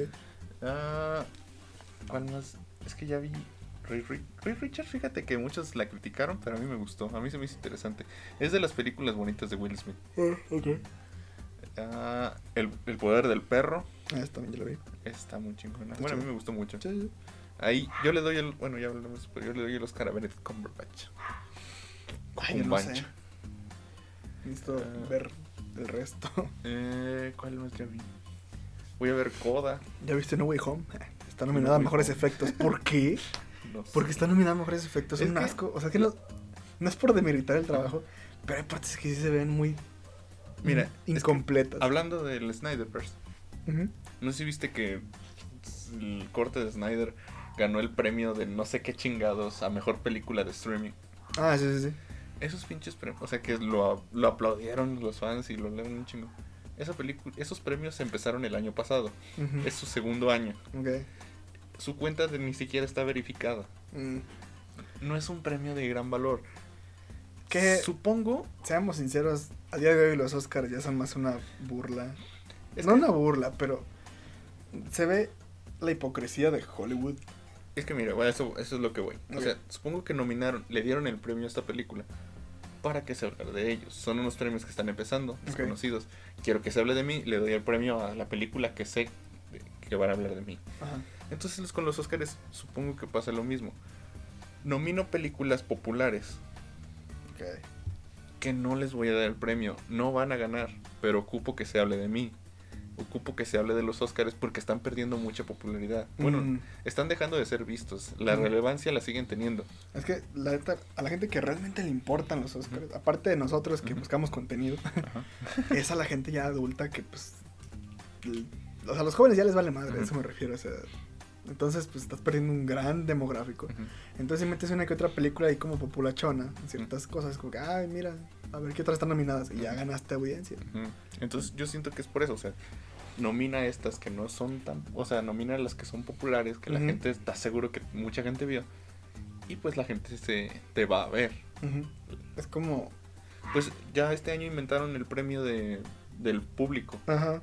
Ah, ¿Cuál más? Es que ya vi Ray, Ri- Ray Richard, fíjate que muchos la criticaron, pero a mí me gustó. A mí se me hizo interesante. Es de las películas bonitas de Will Smith. Ah, ok. Ah, el, el poder del perro Ah, esta también ya la vi. está muy chingona. Está Bueno, a mí me gustó mucho. Sí, sí. Ahí yo le doy el. Bueno, ya hablamos, pero yo le doy el Oscar a Benedict Cumberbatch. Ay, no sé. Necesito Ah. ver el resto. Eh, ¿Cuál más ya vi? Voy a ver Coda. ¿Ya viste No Way Home? Está nominada a mejores efectos. ¿Por qué? No sé. Porque está nominada a mejores efectos. Es Es un que- asco. O sea, que no, no es por demeritar el trabajo, pero hay partes que sí se ven muy Mira, in- es que incompletas. Hablando del Snyderverse, Ujú. no sé si viste que el corte de Snyder ganó el premio de no sé qué chingados a mejor película de streaming. Ah, sí, sí, sí. Esos pinches premios, o sea que lo, lo aplaudieron los fans y lo leen un chingo. Esa película, esos premios empezaron el año pasado. Es su segundo año. Ok. Su cuenta de ni siquiera está verificada. Mm. No es un premio de gran valor. Que, Supongo. seamos sinceros, a día de hoy los Oscars ya son más una burla. Es no que- una burla, pero se ve la hipocresía de Hollywood. Es que mira, bueno, eso, eso es lo que voy. O sea, supongo que nominaron, le dieron el premio a esta película para que se hablara de ellos. Son unos premios que están empezando, desconocidos. Quiero que se hable de mí, le doy el premio a la película que sé que van a hablar de mí. Ajá. Entonces con los Oscars supongo que pasa lo mismo. Nomino películas populares Ok. que no les voy a dar el premio, no van a ganar, pero ocupo que se hable de mí. Ocupo que se hable de los Oscars porque están perdiendo mucha popularidad. Bueno, Mm. están dejando de ser vistos. La Mm. relevancia la siguen teniendo. Es que la neta, a la gente que realmente le importan los Oscars, aparte de nosotros que buscamos contenido, es a la gente ya adulta que pues o sea, a los jóvenes ya les vale madre, a eso me refiero, o sea, entonces pues estás perdiendo un gran demográfico. Entonces si metes una que otra película ahí como populachona, ciertas cosas como que, ay, mira, a ver qué otras están nominadas y ya ganaste audiencia. Entonces yo siento que es por eso, o sea, nomina estas que no son tan, o sea, nomina las que son populares, que la gente está seguro que mucha gente vio. Y pues la gente se te va a ver. Es como, Pues ya este año inventaron el premio de, del público. ajá,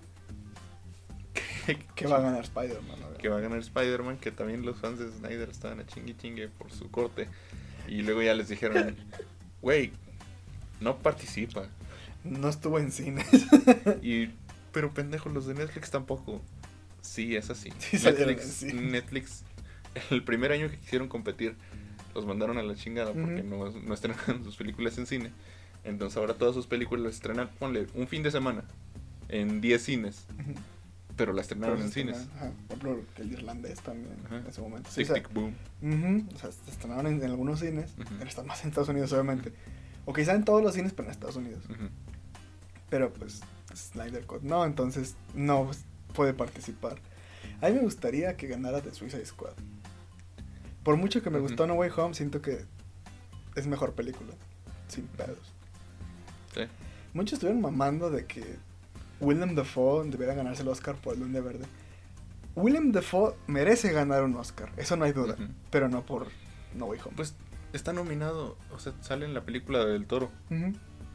Que va a ganar Spider-Man. que va a ganar Spider-Man, que también los fans de Snyder estaban a chingue chingue por su corte. Y luego ya les dijeron, güey, no participa. No estuvo en cines. Y, pero pendejo, los de Netflix tampoco. Sí, es así. Sí Netflix, el primer año que quisieron competir, los mandaron a la chingada porque no, no estrenaron sus películas en cine. Entonces ahora todas sus películas las estrenan, ponle, un fin de semana, en 10 cines. Pero las estrenaron en cines. Ajá. Por ejemplo, el irlandés también Ajá. en ese momento. Sí, Tic, o sea, tic, boom. o sea, se estrenaron en, en algunos cines. Pero están más en Estados Unidos, obviamente. O quizá en todos los cines, pero en Estados Unidos. Pero pues Snyder Cut no, entonces no pues, puede participar. A mí me gustaría que ganara The Suicide Squad. Por mucho que me gustó No Way Home, siento que es mejor película. Sin pedos. Sí. Muchos estuvieron mamando de que Willem Dafoe debería ganarse el Oscar por el Duende Verde. Willem Dafoe merece ganar un Oscar, eso no hay duda. Pero no por No Way Home. Pues está nominado, o sea, sale en la película del toro.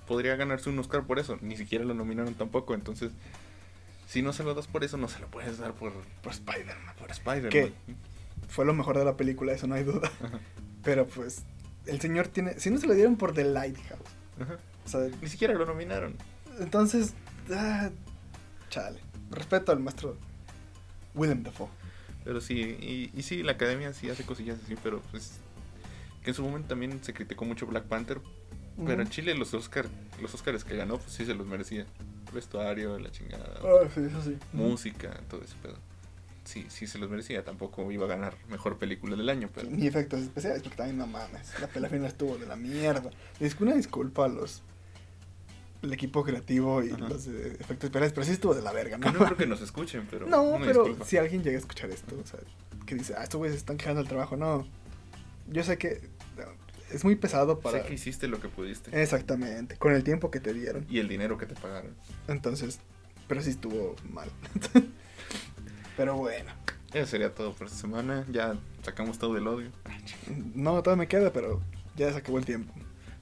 Podría ganarse un Oscar por eso, ni siquiera lo nominaron tampoco, entonces si no se lo das por eso, no se lo puedes dar por, Por Spider-Man. por Spider-Man. ¿Qué? Fue lo mejor de la película, eso no hay duda. Ajá, Pero pues, el señor tiene. Si no se lo dieron por The Lighthouse. ajá. O sea, Ni siquiera lo nominaron. entonces. Ah, chale. Respeto al maestro Willem Dafoe. Pero sí, y, y sí, la academia sí hace cosillas así, pero pues que en su momento también se criticó mucho Black Panther, pero en. Chile los Oscar, los Oscars que ganó, pues sí se los merecía. Vestuario, la chingada, Ah, sí, eso sí. música, todo ese pedo. Sí, sí se los merecía, tampoco iba a ganar mejor película del año, pero Ni efectos especiales, porque también no mames. La pelea final estuvo de la mierda. Es una disculpa a los. El equipo creativo y Ajá. los de efectos especiales, pero sí estuvo de la verga, ¿no? no creo que nos escuchen, pero No, pero disculpa. si alguien llega a escuchar esto, o sea, que dice, ah, estos güeyes se están quejando del trabajo, no. Yo sé que no, es muy pesado para. Sé que hiciste lo que pudiste Exactamente, con el tiempo que te dieron. y el dinero que te pagaron. Entonces, pero sí estuvo mal. pero bueno, Eso sería todo por esta semana. Ya sacamos todo el odio. no, todavía me queda, pero ya se acabó el tiempo.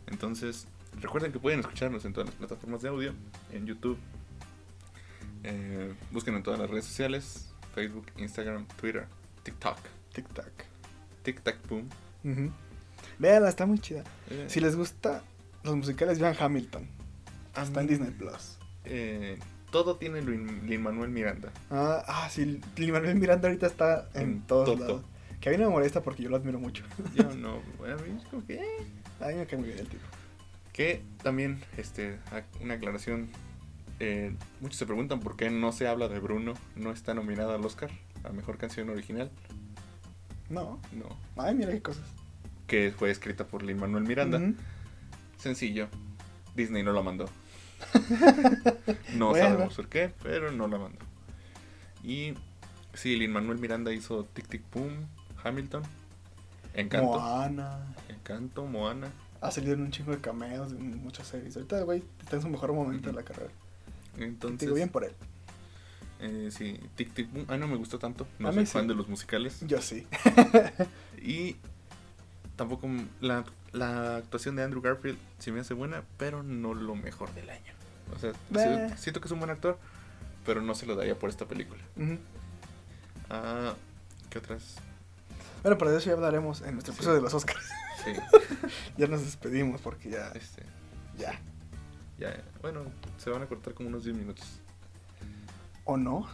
Entonces, recuerden que pueden escucharnos en todas las plataformas de audio, en YouTube. Eh, busquen en todas las redes sociales, Facebook, Instagram, Twitter, TikTok, Tic-tac. TikTok Boom. Ujú. Véala, está muy chida. Eh, Si les gusta los musicales, vean Hamilton. a Está en Disney Plus. eh, todo tiene Lin Manuel Miranda. Ah, ah sí, Lin-Manuel Miranda ahorita está en, En todos todo. lados. Que a mí no me molesta porque yo lo admiro mucho. Yo no, a mí es como que... eh. A mí me cae muy bien el tipo. Que también, este, una aclaración. eh, muchos se preguntan por qué no se habla de Bruno. No está nominada al Oscar a mejor canción original. No, No. ay, mira qué cosas. Que fue escrita por Lin Manuel Miranda. Sencillo. Disney no la mandó. no Bueno. sabemos por qué, pero no la mandó. Y sí, Lin Manuel Miranda hizo Tic Tic Boom, Hamilton, Encanto, Moana. Encanto, Moana. Ha salido en un chingo de cameos en muchas series. Ahorita güey está en su mejor momento de la carrera. Te Entonces, digo bien por él. eh, sí, Tic Tic Boom. Ah, no me gustó tanto. No A soy mí fan sí. de los musicales. Yo sí. Y tampoco la, la actuación de Andrew Garfield sí me hace buena, pero no lo mejor del año. O sea, Bah. siento que es un buen actor, pero no se lo daría por esta película. Ah, ¿qué otras? Bueno, pero de eso ya hablaremos en nuestro Sí. episodio de los Oscars. Sí, ya nos despedimos porque ya. este, Ya. ya, bueno, se van a cortar como unos 10 minutos. ¿O no?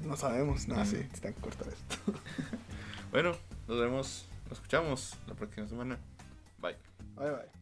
No sabemos. Nada, Mm. sí, están que cortar esto. Bueno, nos vemos, nos escuchamos la próxima semana. Bye. Bye, bye.